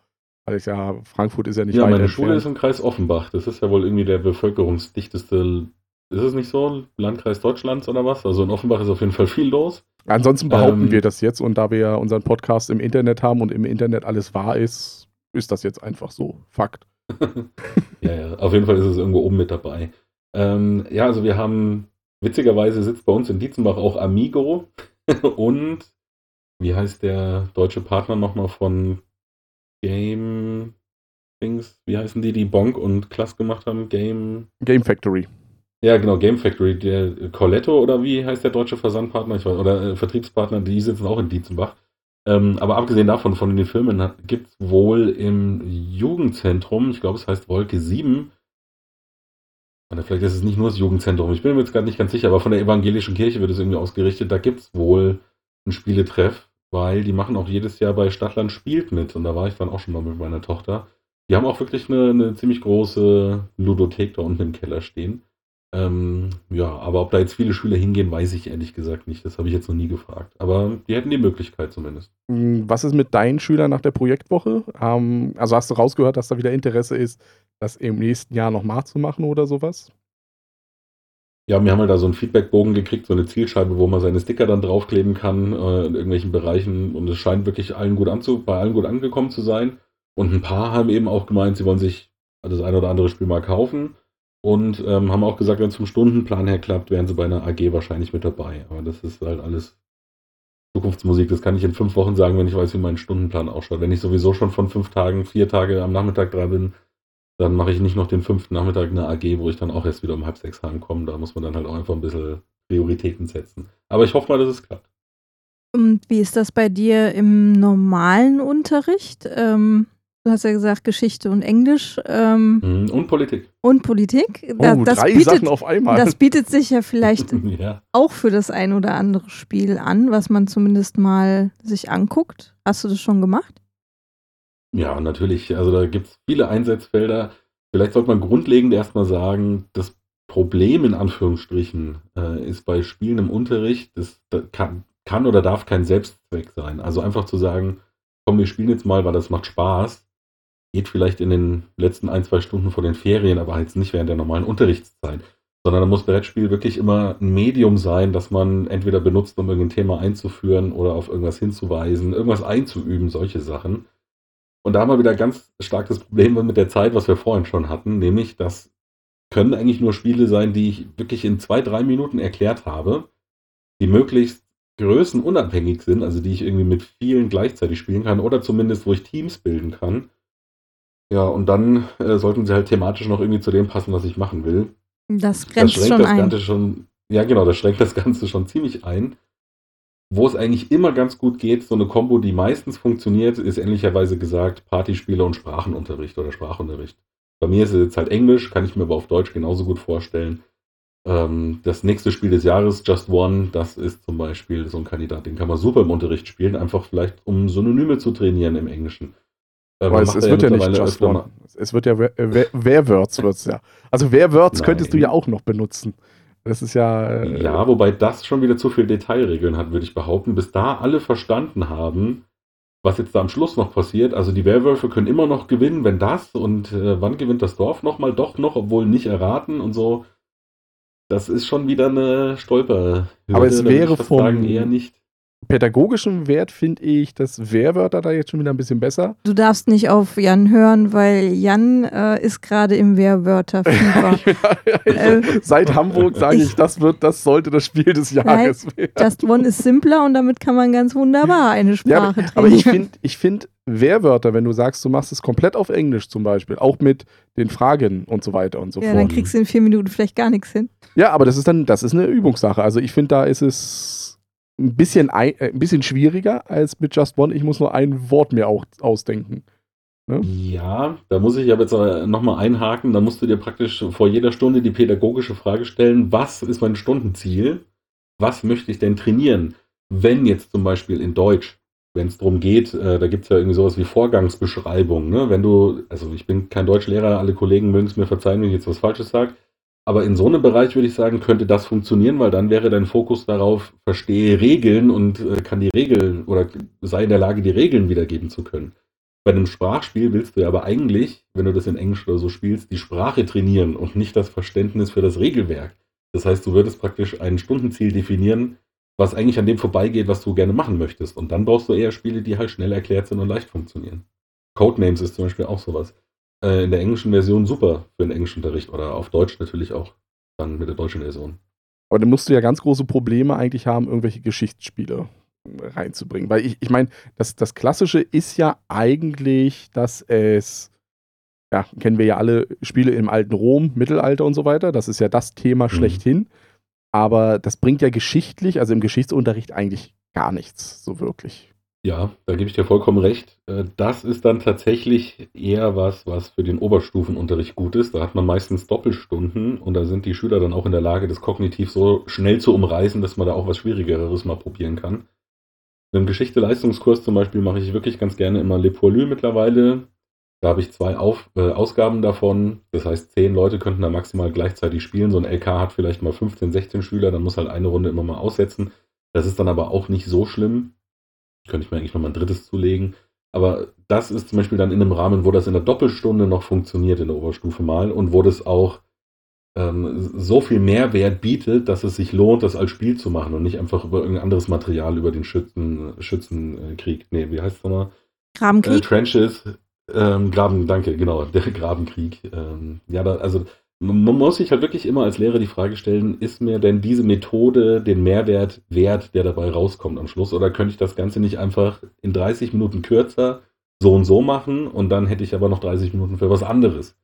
Weil ich ja, Frankfurt ist ja nicht Ja, weit meine entfernt. Schule ist im Kreis Offenbach. Das ist ja wohl irgendwie der bevölkerungsdichteste, ist es nicht so, Landkreis Deutschlands oder was? Also in Offenbach ist auf jeden Fall viel los. Ansonsten behaupten Ähm, wir das jetzt und da wir ja unseren Podcast im Internet haben und im Internet alles wahr ist, ist das jetzt einfach so. Fakt. [LAUGHS] ja, ja, auf jeden Fall ist es irgendwo oben mit dabei. Ähm, ja, also wir haben, witzigerweise sitzt bei uns in Dietzenbach auch Amigo [LAUGHS] und wie heißt der deutsche Partner nochmal von Game Things? Wie heißen die, die Bonk und Klass gemacht haben? Game. Game Factory. Ja, genau, Game Factory, der Corletto oder wie heißt der deutsche Versandpartner? Ich weiß, oder äh, Vertriebspartner, die sitzen auch in Dietzenbach. Ähm, aber abgesehen davon, von den Filmen, gibt es wohl im Jugendzentrum, ich glaube, es heißt Wolke 7, oder vielleicht ist es nicht nur das Jugendzentrum, ich bin mir jetzt gerade nicht ganz sicher, aber von der evangelischen Kirche wird es irgendwie ausgerichtet, da gibt es wohl einen Spieletreff, weil die machen auch jedes Jahr bei Stadtland spielt mit und da war ich dann auch schon mal mit meiner Tochter. Die haben auch wirklich eine, eine ziemlich große Ludothek da unten im Keller stehen. Ähm, ja, aber ob da jetzt viele Schüler hingehen, weiß ich ehrlich gesagt nicht. Das habe ich jetzt noch nie gefragt. Aber die hätten die Möglichkeit zumindest. Hm, Was ist mit deinen Schülern nach der Projektwoche? Ähm, also hast du rausgehört, dass da wieder Interesse ist, das im nächsten Jahr nochmal zu machen oder sowas? Ja, wir haben halt da so einen Feedbackbogen gekriegt, so eine Zielscheibe, wo man seine Sticker dann draufkleben kann äh, in irgendwelchen Bereichen. Und es scheint wirklich allen gut anzu bei allen gut angekommen zu sein. Und ein paar haben eben auch gemeint, sie wollen sich das ein oder andere Spiel mal kaufen. Und ähm, haben auch gesagt, wenn es vom Stundenplan her klappt, wären sie bei einer AG wahrscheinlich mit dabei. Aber das ist halt alles Zukunftsmusik. Das kann ich in fünf Wochen sagen, wenn ich weiß, wie mein Stundenplan ausschaut. Wenn ich sowieso schon von fünf Tagen, vier Tage am Nachmittag dran bin, dann mache ich nicht noch den fünften Nachmittag eine AG, wo ich dann auch erst wieder um halb sechs heimkomme. Da muss man dann halt auch einfach ein bisschen Prioritäten setzen. Aber ich hoffe mal, dass es klappt. Und wie ist das bei dir im normalen Unterricht? Ähm, Du hast ja gesagt Geschichte und Englisch. Ähm, Mhm, Und Politik. und Politik. Oh, Da- das, drei bietet, Sachen auf einmal. das bietet sich ja vielleicht [LAUGHS] ja. auch für das ein oder andere Spiel an, was man zumindest mal sich anguckt. Hast du das schon gemacht? ja, natürlich. Also da gibt es viele Einsatzfelder. Vielleicht sollte man grundlegend erstmal sagen, das Problem in Anführungsstrichen äh, ist bei Spielen im Unterricht, das, das kann, kann oder darf kein Selbstzweck sein. Also einfach zu sagen, komm, wir spielen jetzt mal, weil das macht Spaß, geht vielleicht in den letzten ein, zwei Stunden vor den Ferien, aber jetzt nicht während der normalen Unterrichtszeit. Sondern da muss Brettspiel wirklich immer ein Medium sein, das man entweder benutzt, um irgendein Thema einzuführen oder auf irgendwas hinzuweisen, irgendwas einzuüben, solche Sachen. Und da haben wir wieder ganz stark das Problem mit der Zeit, was wir vorhin schon hatten, nämlich das können eigentlich nur Spiele sein, die ich wirklich in zwei, drei Minuten erklärt habe, die möglichst größenunabhängig sind, also die ich irgendwie mit vielen gleichzeitig spielen kann oder zumindest, wo ich Teams bilden kann. Ja, und dann äh, sollten sie halt thematisch noch irgendwie zu dem passen, was ich machen will. Das Das grenzt schränkt schon das ein. Ganze schon, ja genau, das schränkt das Ganze schon ziemlich ein. Wo es eigentlich immer ganz gut geht, so eine Kombo, die meistens funktioniert, ist ähnlicherweise gesagt Partyspiele und Sprachenunterricht oder Sprachunterricht. Bei mir ist es jetzt halt Englisch, kann ich mir aber auf Deutsch genauso gut vorstellen. Ähm, das nächste Spiel des Jahres, Just One, das ist zum Beispiel so ein Kandidat, den kann man super im Unterricht spielen, einfach vielleicht um Synonyme zu trainieren im Englischen. Äh, man es, es wird ja nicht Just One. mal- Es wird ja Wer- Wer- Werwords wird's ja. Also Werwords könntest du ja auch noch benutzen. Das ist ja. äh, Ja, wobei das schon wieder zu viel Detailregeln hat, würde ich behaupten, bis da alle verstanden haben, was jetzt da am Schluss noch passiert. Also die Werwölfe können immer noch gewinnen, wenn das und äh, wann gewinnt das Dorf nochmal, doch noch, obwohl nicht erraten und so. Das ist schon wieder eine Stolper. Aber es wäre vom- sagen, eher nicht. Pädagogischen Wert finde ich das Werwörter da jetzt schon wieder ein bisschen besser. Du darfst nicht auf Jan hören, weil Jan äh, ist gerade im Wehrwörterfieber. [LAUGHS] Äh, Seit Hamburg sage ich, ich- das wird, das sollte das Spiel des Jahres werden. Just One ist simpler und damit kann man ganz wunderbar eine Ja, Sprache aber, trainieren. aber ich finde, ich find Wehrwörter, wenn du sagst, du machst es komplett auf Englisch zum Beispiel, auch mit den Fragen und so weiter und so ja, fort. dann kriegst du in vier Minuten vielleicht gar nichts hin. Ja, aber das ist dann, das ist eine Übungssache. Also ich finde, da ist es ein bisschen, ei- äh, ein bisschen schwieriger als mit Just One. Ich muss nur ein Wort mir auch ausdenken. Ja, da muss ich aber jetzt nochmal einhaken. Da musst du dir praktisch vor jeder Stunde die pädagogische Frage stellen, was ist mein Stundenziel? Was möchte ich denn trainieren? Wenn jetzt zum Beispiel in Deutsch, wenn es darum geht, äh, da gibt es ja irgendwie sowas wie Vorgangsbeschreibung. Ne? Wenn du, also ich bin kein Deutschlehrer, alle Kollegen mögen es mir verzeihen, wenn ich jetzt was Falsches sage. Aber in so einem Bereich würde ich sagen, könnte das funktionieren, weil dann wäre dein Fokus darauf, verstehe Regeln und äh, kann die Regeln oder sei in der Lage, die Regeln wiedergeben zu können. Bei einem Sprachspiel willst du ja aber eigentlich, wenn du das in Englisch oder so spielst, die Sprache trainieren und nicht das Verständnis für das Regelwerk. Das heißt, du würdest praktisch ein Stundenziel definieren, was eigentlich an dem vorbeigeht, was du gerne machen möchtest. Und dann brauchst du eher Spiele, die halt schnell erklärt sind und leicht funktionieren. Codenames ist zum Beispiel auch sowas. Äh, in der englischen Version super für den Englischunterricht oder auf Deutsch natürlich auch dann mit der deutschen Version. Aber dann musst du ja ganz große Probleme eigentlich haben, irgendwelche Geschichtsspiele reinzubringen. Weil ich, ich meine, das, das Klassische ist ja eigentlich, dass es, ja, kennen wir ja alle Spiele im alten Rom, Mittelalter und so weiter. Das ist ja das Thema schlechthin. Aber das bringt ja geschichtlich, also im Geschichtsunterricht eigentlich gar nichts, so wirklich. Ja, da gebe ich dir vollkommen recht. Äh, Das ist dann tatsächlich eher was, was für den Oberstufenunterricht gut ist. Da hat man meistens Doppelstunden und da sind die Schüler dann auch in der Lage, das kognitiv so schnell zu umreißen, dass man da auch was Schwierigeres mal probieren kann. Im Geschichte-Leistungskurs zum Beispiel mache ich wirklich ganz gerne immer Le Poilu mittlerweile. Da habe ich zwei Auf, äh, Ausgaben davon. Das heißt, zehn Leute könnten da maximal gleichzeitig spielen. So ein LK hat vielleicht mal 15, 16 Schüler, dann muss halt eine Runde immer mal aussetzen. Das ist dann aber auch nicht so schlimm. Könnte ich mir eigentlich noch mal ein drittes zulegen. Aber das ist zum Beispiel dann in einem Rahmen, wo das in der Doppelstunde noch funktioniert in der Oberstufe mal und wo das auch ähm, so viel Mehrwert bietet, dass es sich lohnt, das als Spiel zu machen und nicht einfach über irgendein anderes Material, über den Schützen, Schützenkrieg. Nee, wie heißt es nochmal? Äh, Grabenkrieg? Trenches, ähm, Graben, danke, genau, der Grabenkrieg. Ähm, ja, da, also man muss sich halt wirklich immer als Lehrer die Frage stellen, ist mir denn diese Methode den Mehrwert wert, der dabei rauskommt am Schluss? Oder könnte ich das Ganze nicht einfach in 30 Minuten kürzer so und so machen und dann hätte ich aber noch 30 Minuten für was anderes?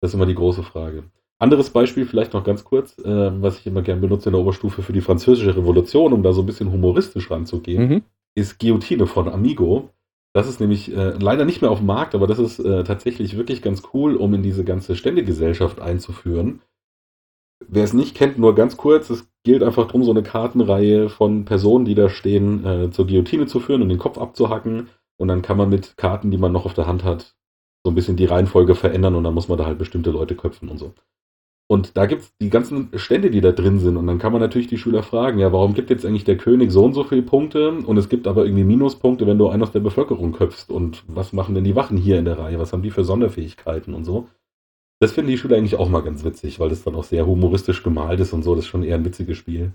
Das ist immer die große Frage. Anderes Beispiel, vielleicht noch ganz kurz, äh, was ich immer gern benutze in der Oberstufe für die Französische Revolution, um da so ein bisschen humoristisch ranzugehen Mhm. ist Guillotine von Amigo. Das ist nämlich äh, leider nicht mehr auf dem Markt, aber das ist äh, tatsächlich wirklich ganz cool, um in diese ganze Ständegesellschaft einzuführen. Wer es nicht kennt, nur ganz kurz, es gilt einfach darum, so eine Kartenreihe von Personen, die da stehen, äh, zur Guillotine zu führen und den Kopf abzuhacken. Und dann kann man mit Karten, die man noch auf der Hand hat, so ein bisschen die Reihenfolge verändern und dann muss man da halt bestimmte Leute köpfen und so. Und da gibt es die ganzen Stände, die da drin sind. Und dann kann man natürlich die Schüler fragen, ja, warum gibt jetzt eigentlich der König so und so viele Punkte und es gibt aber irgendwie Minuspunkte, wenn du einen aus der Bevölkerung köpfst. Und was machen denn die Wachen hier in der Reihe? Was haben die für Sonderfähigkeiten und so? Das finden die Schüler eigentlich auch mal ganz witzig, weil das dann auch sehr humoristisch gemalt ist und so. Das ist schon eher ein witziges Spiel.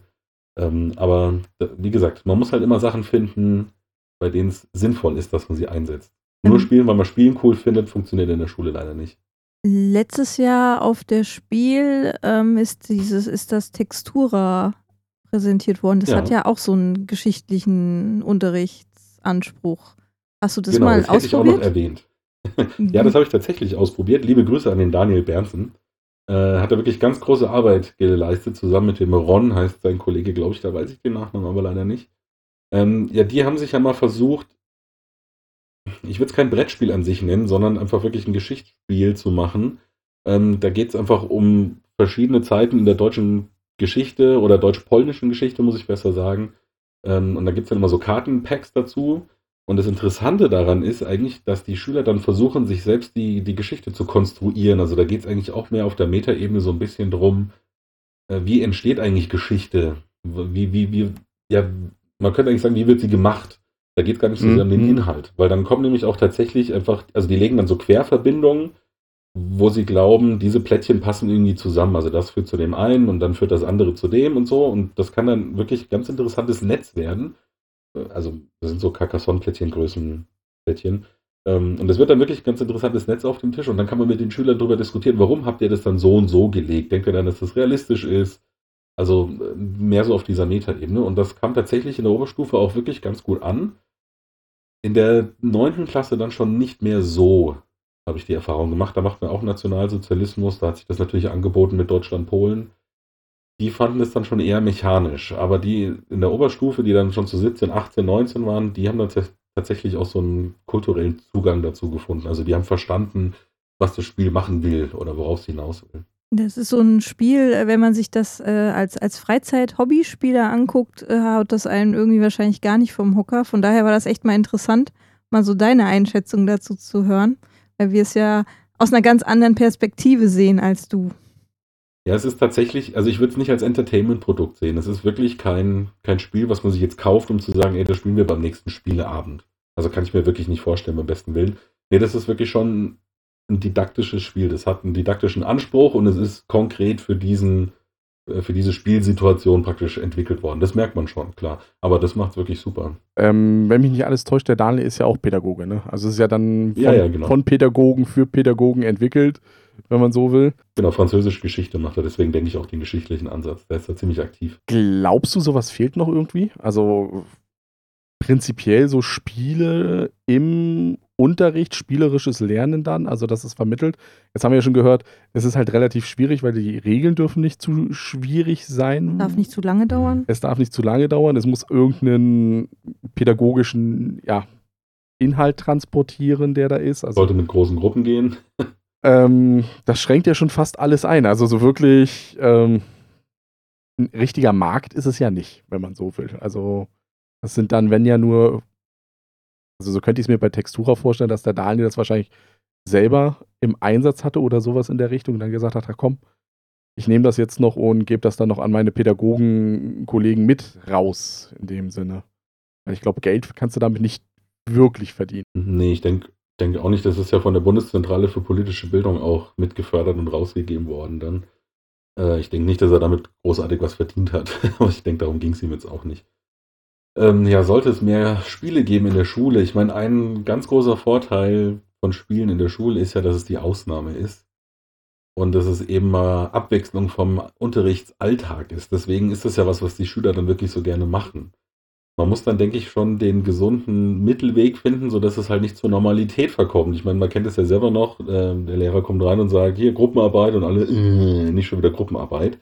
Ähm, aber wie gesagt, man muss halt immer Sachen finden, bei denen es sinnvoll ist, dass man sie einsetzt. Nur mhm. spielen, weil man Spielen cool findet, funktioniert in der Schule leider nicht. Letztes Jahr auf der Spiel ähm, ist dieses, ist das Textura präsentiert worden. Das ja. hat ja auch so einen geschichtlichen Unterrichtsanspruch. Hast du das genau, mal das ausprobiert? Hätte ich auch noch erwähnt. [LAUGHS] ja, das habe ich tatsächlich ausprobiert. Liebe Grüße an den Daniel Bernsen. Äh, hat er wirklich ganz große Arbeit geleistet, zusammen mit dem Ron, heißt sein Kollege, glaube ich, da weiß ich den Nachnamen aber leider nicht. Ähm, ja, die haben sich ja mal versucht, ich würde es kein Brettspiel an sich nennen, sondern einfach wirklich ein Geschichtsspiel zu machen. Ähm, da geht es einfach um verschiedene Zeiten in der deutschen Geschichte oder deutsch-polnischen Geschichte, muss ich besser sagen. Ähm, und da gibt es dann immer so Kartenpacks dazu. Und das Interessante daran ist eigentlich, dass die Schüler dann versuchen, sich selbst die, die Geschichte zu konstruieren. Also da geht es eigentlich auch mehr auf der Metaebene so ein bisschen drum, äh, wie entsteht eigentlich Geschichte? Wie, wie, wie, ja, man könnte eigentlich sagen, wie wird sie gemacht? Da geht es gar nicht so sehr um den mhm. Inhalt, weil dann kommen nämlich auch tatsächlich einfach, also die legen dann so Querverbindungen, wo sie glauben, diese Plättchen passen irgendwie zusammen. Also das führt zu dem einen und dann führt das andere zu dem und so. Und das kann dann wirklich ganz interessantes Netz werden. Also das sind so Carcassonne-Plättchen-Größen Plättchen. Ähm, und das wird dann wirklich ein ganz interessantes Netz auf dem Tisch und dann kann man mit den Schülern darüber diskutieren, warum habt ihr das dann so und so gelegt? Denkt ihr dann, dass das realistisch ist? Also mehr so auf dieser Metaebene. Und das kam tatsächlich in der Oberstufe auch wirklich ganz gut an. In der neunten Klasse dann schon nicht mehr so, habe ich die Erfahrung gemacht. Da macht man auch Nationalsozialismus. Da hat sich das natürlich angeboten mit Deutschland-Polen. Die fanden es dann schon eher mechanisch. Aber die in der Oberstufe, die dann schon zu 17, 18, 19 waren, die haben dann tatsächlich auch so einen kulturellen Zugang dazu gefunden. Also die haben verstanden, was das Spiel machen will oder worauf es hinaus will. Das ist so ein Spiel, äh, wenn man sich das äh, als, als Freizeit-Hobbyspieler anguckt, äh, haut das einen irgendwie wahrscheinlich gar nicht vom Hocker. Von daher war das echt mal interessant, mal so deine Einschätzung dazu zu hören, weil wir es ja aus einer ganz anderen Perspektive sehen als du. Ja, es ist tatsächlich, also ich würde es nicht als Entertainment-Produkt sehen. Es ist wirklich kein, kein Spiel, was man sich jetzt kauft, um zu sagen, ey, das spielen wir beim nächsten Spieleabend. Also kann ich mir wirklich nicht vorstellen, beim besten Willen. Nee, das ist wirklich schon ein didaktisches Spiel. Das hat einen didaktischen Anspruch und es ist konkret für diesen äh, für diese Spielsituation praktisch entwickelt worden. Das merkt man schon, klar. Aber das macht es wirklich super. Ähm, wenn mich nicht alles täuscht, der Daniel ist ja auch Pädagoge, ne? Also es ist ja dann von, ja, ja, genau. von Pädagogen für Pädagogen entwickelt, wenn man so will. Genau, französische Geschichte macht er, deswegen denke ich auch den geschichtlichen Ansatz. Der ist da ziemlich aktiv. Glaubst du, sowas fehlt noch irgendwie? Also prinzipiell so Spiele im Unterricht, spielerisches Lernen dann, also das ist vermittelt. Jetzt haben wir ja schon gehört, es ist halt relativ schwierig, weil die Regeln dürfen nicht zu schwierig sein. Darf nicht zu lange dauern. Es darf nicht zu lange dauern. Es muss irgendeinen pädagogischen ja, Inhalt transportieren, der da ist. Also, Sollte mit großen Gruppen gehen. Ähm, das schränkt ja schon fast alles ein. Also so wirklich ähm, ein richtiger Markt ist es ja nicht, wenn man so will. Also das sind dann, wenn ja nur also so könnte ich es mir bei Textura vorstellen, dass der Daniel das wahrscheinlich selber im Einsatz hatte oder sowas in der Richtung und dann gesagt hat, komm, ich nehme das jetzt noch und gebe das dann noch an meine Pädagogen-Kollegen mit raus, in dem Sinne. Ich glaube, Geld kannst du damit nicht wirklich verdienen. Nee, ich denke denk auch nicht, das ist ja von der Bundeszentrale für politische Bildung auch mitgefördert und rausgegeben worden dann. Äh, ich denke nicht, dass er damit großartig was verdient hat, [LAUGHS] aber ich denke, darum ging es ihm jetzt auch nicht. Ähm, ja, sollte es mehr Spiele geben in der Schule. Ich meine, ein ganz großer Vorteil von Spielen in der Schule ist ja, dass es die Ausnahme ist. Und dass es eben mal Abwechslung vom Unterrichtsalltag ist. Deswegen ist das ja was, was die Schüler dann wirklich so gerne machen. Man muss dann, denke ich, schon den gesunden Mittelweg finden, sodass es halt nicht zur Normalität verkommt. Ich meine, man kennt es ja selber noch, äh, der Lehrer kommt rein und sagt, hier Gruppenarbeit und alle, äh, nicht schon wieder Gruppenarbeit.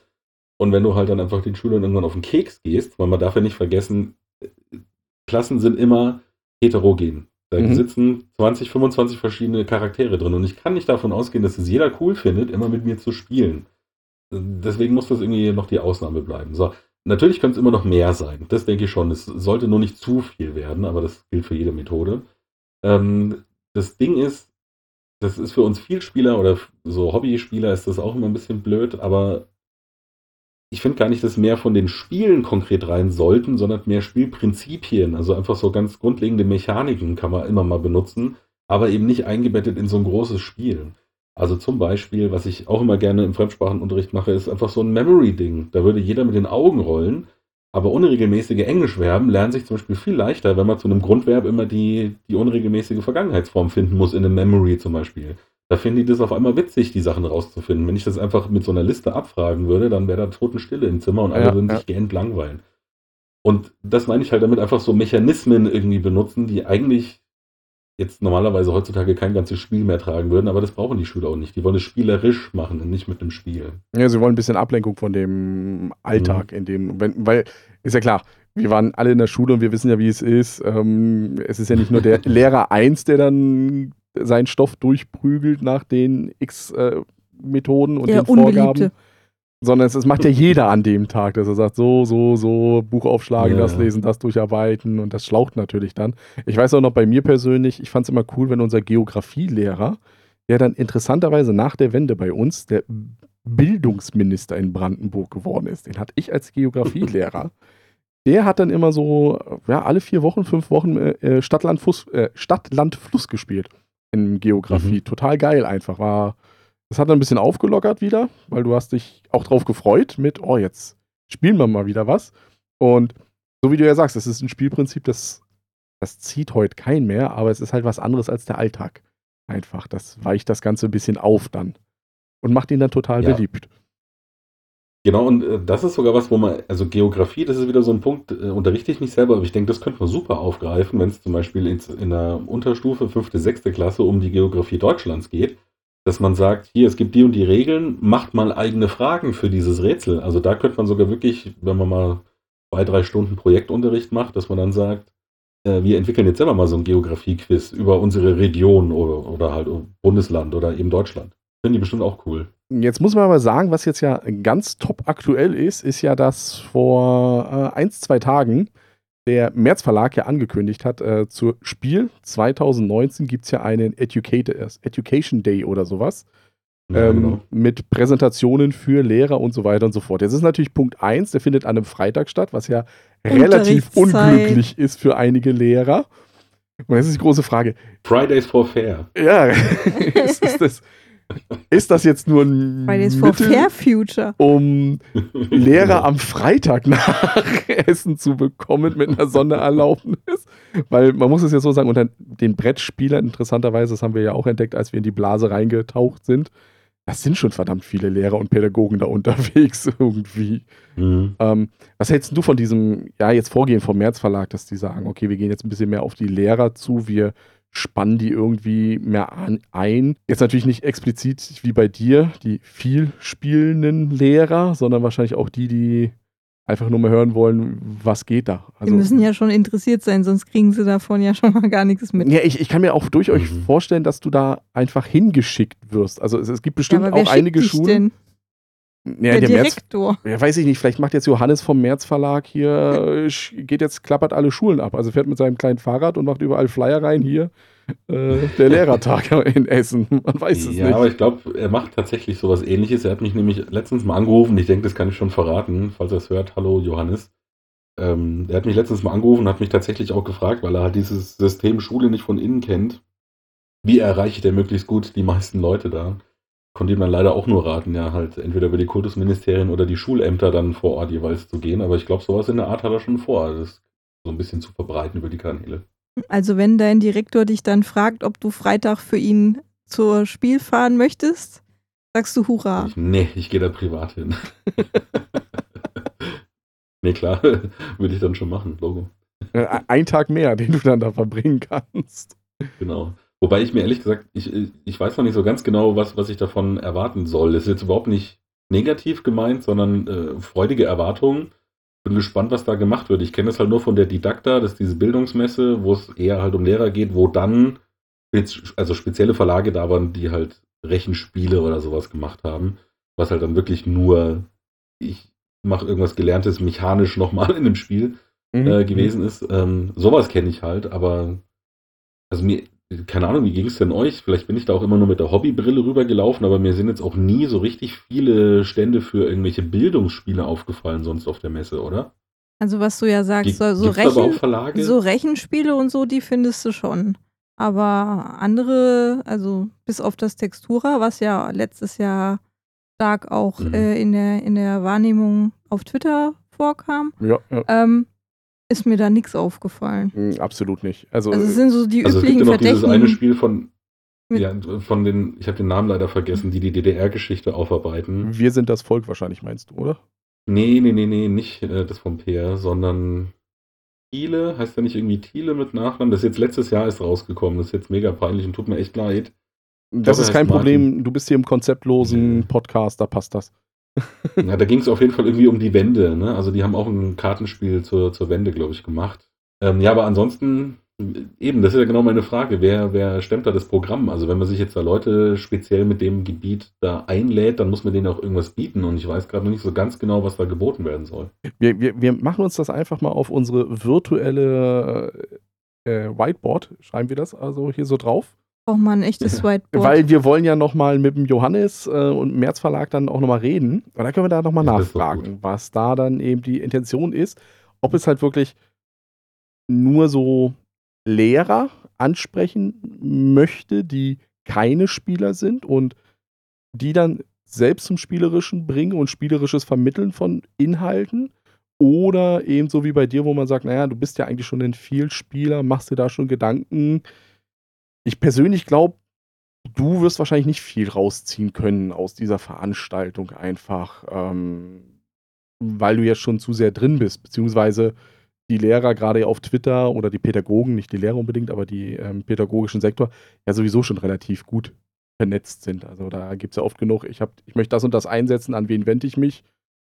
Und wenn du halt dann einfach den Schülern irgendwann auf den Keks gehst, weil man darf ja nicht vergessen, Klassen sind immer heterogen. Da mhm. sitzen 20, 25 verschiedene Charaktere drin und ich kann nicht davon ausgehen, dass es jeder cool findet, immer mit mir zu spielen. Deswegen muss das irgendwie noch die Ausnahme bleiben. So, natürlich könnte es immer noch mehr sein. Das denke ich schon. Es sollte nur nicht zu viel werden, aber das gilt für jede Methode. Ähm, das Ding ist, das ist für uns Vielspieler oder so Hobbyspieler ist das auch immer ein bisschen blöd, aber ich finde gar nicht, dass mehr von den Spielen konkret rein sollten, sondern mehr Spielprinzipien. Also einfach so ganz grundlegende Mechaniken kann man immer mal benutzen, aber eben nicht eingebettet in so ein großes Spiel. Also zum Beispiel, was ich auch immer gerne im Fremdsprachenunterricht mache, ist einfach so ein Memory-Ding. Da würde jeder mit den Augen rollen, aber unregelmäßige Englischverben lernen sich zum Beispiel viel leichter, wenn man zu einem Grundverb immer die, die unregelmäßige Vergangenheitsform finden muss, in einem Memory zum Beispiel. Da finden die das auf einmal witzig, die Sachen rauszufinden. Wenn ich das einfach mit so einer Liste abfragen würde, dann wäre da Totenstille im Zimmer und alle ja, würden ja. sich gähnt langweilen. Und das meine ich halt damit einfach so Mechanismen irgendwie benutzen, die eigentlich jetzt normalerweise heutzutage kein ganzes Spiel mehr tragen würden, aber das brauchen die Schüler auch nicht. Die wollen es spielerisch machen und nicht mit dem Spiel. Ja, sie wollen ein bisschen Ablenkung von dem Alltag, mhm. in dem, wenn, weil, ist ja klar, wir waren alle in der Schule und wir wissen ja, wie es ist. Ähm, es ist ja nicht nur der [LAUGHS] Lehrer 1, der dann seinen Stoff durchprügelt nach den X äh, Methoden und der den Vorgaben. Sondern es, es, macht ja jeder an dem Tag, dass er sagt, so, so, so, Buch aufschlagen, ja. das lesen, das durcharbeiten und das schlaucht natürlich dann. Ich weiß auch noch bei mir persönlich, ich fand es immer cool, wenn unser Geografielehrer, der dann interessanterweise nach der Wende bei uns der Bildungsminister in Brandenburg geworden ist, den hatte ich als Geografielehrer. [LAUGHS] der hat dann immer so, ja, alle vier Wochen, fünf Wochen äh, Stadt, Land, Fluss, äh, Stadt, Land, Fluss gespielt in Geografie. Mhm. Total geil einfach. War, das hat dann ein bisschen aufgelockert wieder, weil du hast dich auch drauf gefreut mit, oh, jetzt spielen wir mal wieder was. Und so wie du ja sagst, es ist ein Spielprinzip, das, das zieht heute kein mehr, aber es ist halt was anderes als der Alltag. Einfach. Das weicht das Ganze ein bisschen auf dann. Und macht ihn dann total ja. beliebt. Genau, und äh, das ist sogar was, wo man, also Geografie, das ist wieder so ein Punkt, äh, unterrichte ich nicht selber, aber ich denke, das könnte man super aufgreifen, wenn es zum Beispiel in, in der Unterstufe, fünfte, sechste Klasse um die Geografie Deutschlands geht, dass man sagt, hier, es gibt die und die Regeln, macht mal eigene Fragen für dieses Rätsel. Also da könnte man sogar wirklich, wenn man mal zwei, drei Stunden Projektunterricht macht, dass man dann sagt, äh, wir entwickeln jetzt selber mal so ein Geografie-Quiz über unsere Region oder, oder halt Bundesland oder eben Deutschland. Finden die bestimmt auch cool. Jetzt muss man aber sagen, was jetzt ja ganz top aktuell ist, ist ja, dass vor äh, ein, zwei Tagen der März Verlag ja angekündigt hat, äh, zur Spiel 2019 gibt es ja einen Education Day oder sowas. Ja, ähm, genau. Mit Präsentationen für Lehrer und so weiter und so fort. Jetzt ist natürlich Punkt 1, der findet an einem Freitag statt, was ja relativ unglücklich ist für einige Lehrer. Und jetzt ist die große Frage. Fridays for Fair. Ja, [LAUGHS] ist, ist das, ist das jetzt nur ein Fridays for Fair Future. um Lehrer am Freitag nach [LAUGHS] Essen zu bekommen mit einer Sondererlaubnis? Weil man muss es ja so sagen, unter den Brettspielern, interessanterweise, das haben wir ja auch entdeckt, als wir in die Blase reingetaucht sind, das sind schon verdammt viele Lehrer und Pädagogen da unterwegs [LAUGHS] irgendwie. Mhm. Ähm, was hältst du von diesem, ja, jetzt Vorgehen vom März Verlag, dass die sagen, okay, wir gehen jetzt ein bisschen mehr auf die Lehrer zu, wir spannen die irgendwie mehr an, ein. Jetzt natürlich nicht explizit wie bei dir, die viel spielenden Lehrer, sondern wahrscheinlich auch die, die einfach nur mal hören wollen, was geht da. Also, die müssen ja schon interessiert sein, sonst kriegen sie davon ja schon mal gar nichts mit. Ja, ich, ich kann mir auch durch euch mhm. vorstellen, dass du da einfach hingeschickt wirst. Also es, es gibt bestimmt ja, auch einige Schulen. Denn? Ja, der, der Direktor. März, ja, weiß ich nicht, vielleicht macht jetzt Johannes vom März Verlag hier, [LAUGHS] geht jetzt, klappert alle Schulen ab. Also fährt mit seinem kleinen Fahrrad und macht überall Flyer rein hier. Äh, der [LAUGHS] Lehrertag in Essen. Man weiß es ja, nicht. Ja, aber ich glaube, er macht tatsächlich sowas ähnliches. Er hat mich nämlich letztens mal angerufen. Ich denke, das kann ich schon verraten, falls er es hört. Hallo, Johannes. Ähm, er hat mich letztens mal angerufen und hat mich tatsächlich auch gefragt, weil er halt dieses System Schule nicht von innen kennt. Wie erreiche ich denn möglichst gut die meisten Leute da? Konnte ihm dann leider auch nur raten, ja, halt entweder über die Kultusministerien oder die Schulämter dann vor Ort jeweils zu gehen. Aber ich glaube, sowas in der Art hat er schon vor, das so ein bisschen zu verbreiten über die Kanäle. Also wenn dein Direktor dich dann fragt, ob du Freitag für ihn zur Spiel fahren möchtest, sagst du Hurra. Ich, nee, ich gehe da privat hin. [LAUGHS] nee, klar, [LAUGHS] würde ich dann schon machen, Logo. Ein Tag mehr, den du dann da verbringen kannst. Genau. Wobei ich mir ehrlich gesagt, ich, ich weiß noch nicht so ganz genau, was, was ich davon erwarten soll. Das ist jetzt überhaupt nicht negativ gemeint, sondern äh, freudige Erwartungen. bin gespannt, was da gemacht wird. Ich kenne das halt nur von der Didakta, das ist diese Bildungsmesse, wo es eher halt um Lehrer geht, wo dann also spezielle Verlage da waren, die halt Rechenspiele oder sowas gemacht haben, was halt dann wirklich nur ich mache irgendwas Gelerntes mechanisch nochmal in einem Spiel mhm. äh, gewesen ist. Ähm, sowas kenne ich halt, aber also mir, keine Ahnung, wie ging es denn euch? Vielleicht bin ich da auch immer nur mit der Hobbybrille rübergelaufen, aber mir sind jetzt auch nie so richtig viele Stände für irgendwelche Bildungsspiele aufgefallen sonst auf der Messe, oder? Also was du ja sagst, so, so, Rechen, so Rechenspiele und so, die findest du schon. Aber andere, also bis auf das Textura, was ja letztes Jahr stark auch mhm. äh, in, der, in der Wahrnehmung auf Twitter vorkam, ja, ja. Ähm, ist mir da nichts aufgefallen. Mhm, absolut nicht. Also, also es sind so die also üblichen es gibt ja noch dieses eine Spiel von, ja, von den, ich habe den Namen leider vergessen, die die DDR-Geschichte aufarbeiten. Wir sind das Volk wahrscheinlich, meinst du, oder? Nee, nee, nee, nee, nicht äh, das vom PR, sondern Thiele, heißt ja nicht irgendwie Thiele mit Nachnamen? Das ist jetzt letztes Jahr ist rausgekommen, das ist jetzt mega peinlich und tut mir echt leid. Das ist kein Problem, Martin. du bist hier im konzeptlosen Podcast, da passt das. [LAUGHS] ja, da ging es auf jeden Fall irgendwie um die Wände. Ne? Also die haben auch ein Kartenspiel zur, zur Wende, glaube ich, gemacht. Ähm, ja, aber ansonsten, eben, das ist ja genau meine Frage. Wer, wer stemmt da das Programm? Also wenn man sich jetzt da Leute speziell mit dem Gebiet da einlädt, dann muss man denen auch irgendwas bieten. Und ich weiß gerade noch nicht so ganz genau, was da geboten werden soll. Wir, wir, wir machen uns das einfach mal auf unsere virtuelle äh, Whiteboard, schreiben wir das also hier so drauf braucht man ein echtes [LAUGHS] Whiteboard. Weil wir wollen ja nochmal mit dem Johannes äh, und März Verlag dann auch nochmal reden. Und dann können wir da nochmal nachfragen, was da dann eben die Intention ist. Ob es halt wirklich nur so Lehrer ansprechen möchte, die keine Spieler sind und die dann selbst zum Spielerischen bringen und spielerisches Vermitteln von Inhalten. Oder eben so wie bei dir, wo man sagt, naja, du bist ja eigentlich schon ein Vielspieler, machst dir da schon Gedanken, ich persönlich glaube, du wirst wahrscheinlich nicht viel rausziehen können aus dieser Veranstaltung einfach, ähm, weil du ja schon zu sehr drin bist, beziehungsweise die Lehrer gerade auf Twitter oder die Pädagogen, nicht die Lehrer unbedingt, aber die ähm, pädagogischen Sektor, ja sowieso schon relativ gut vernetzt sind. Also da gibt es ja oft genug, ich, hab, ich möchte das und das einsetzen, an wen wende ich mich?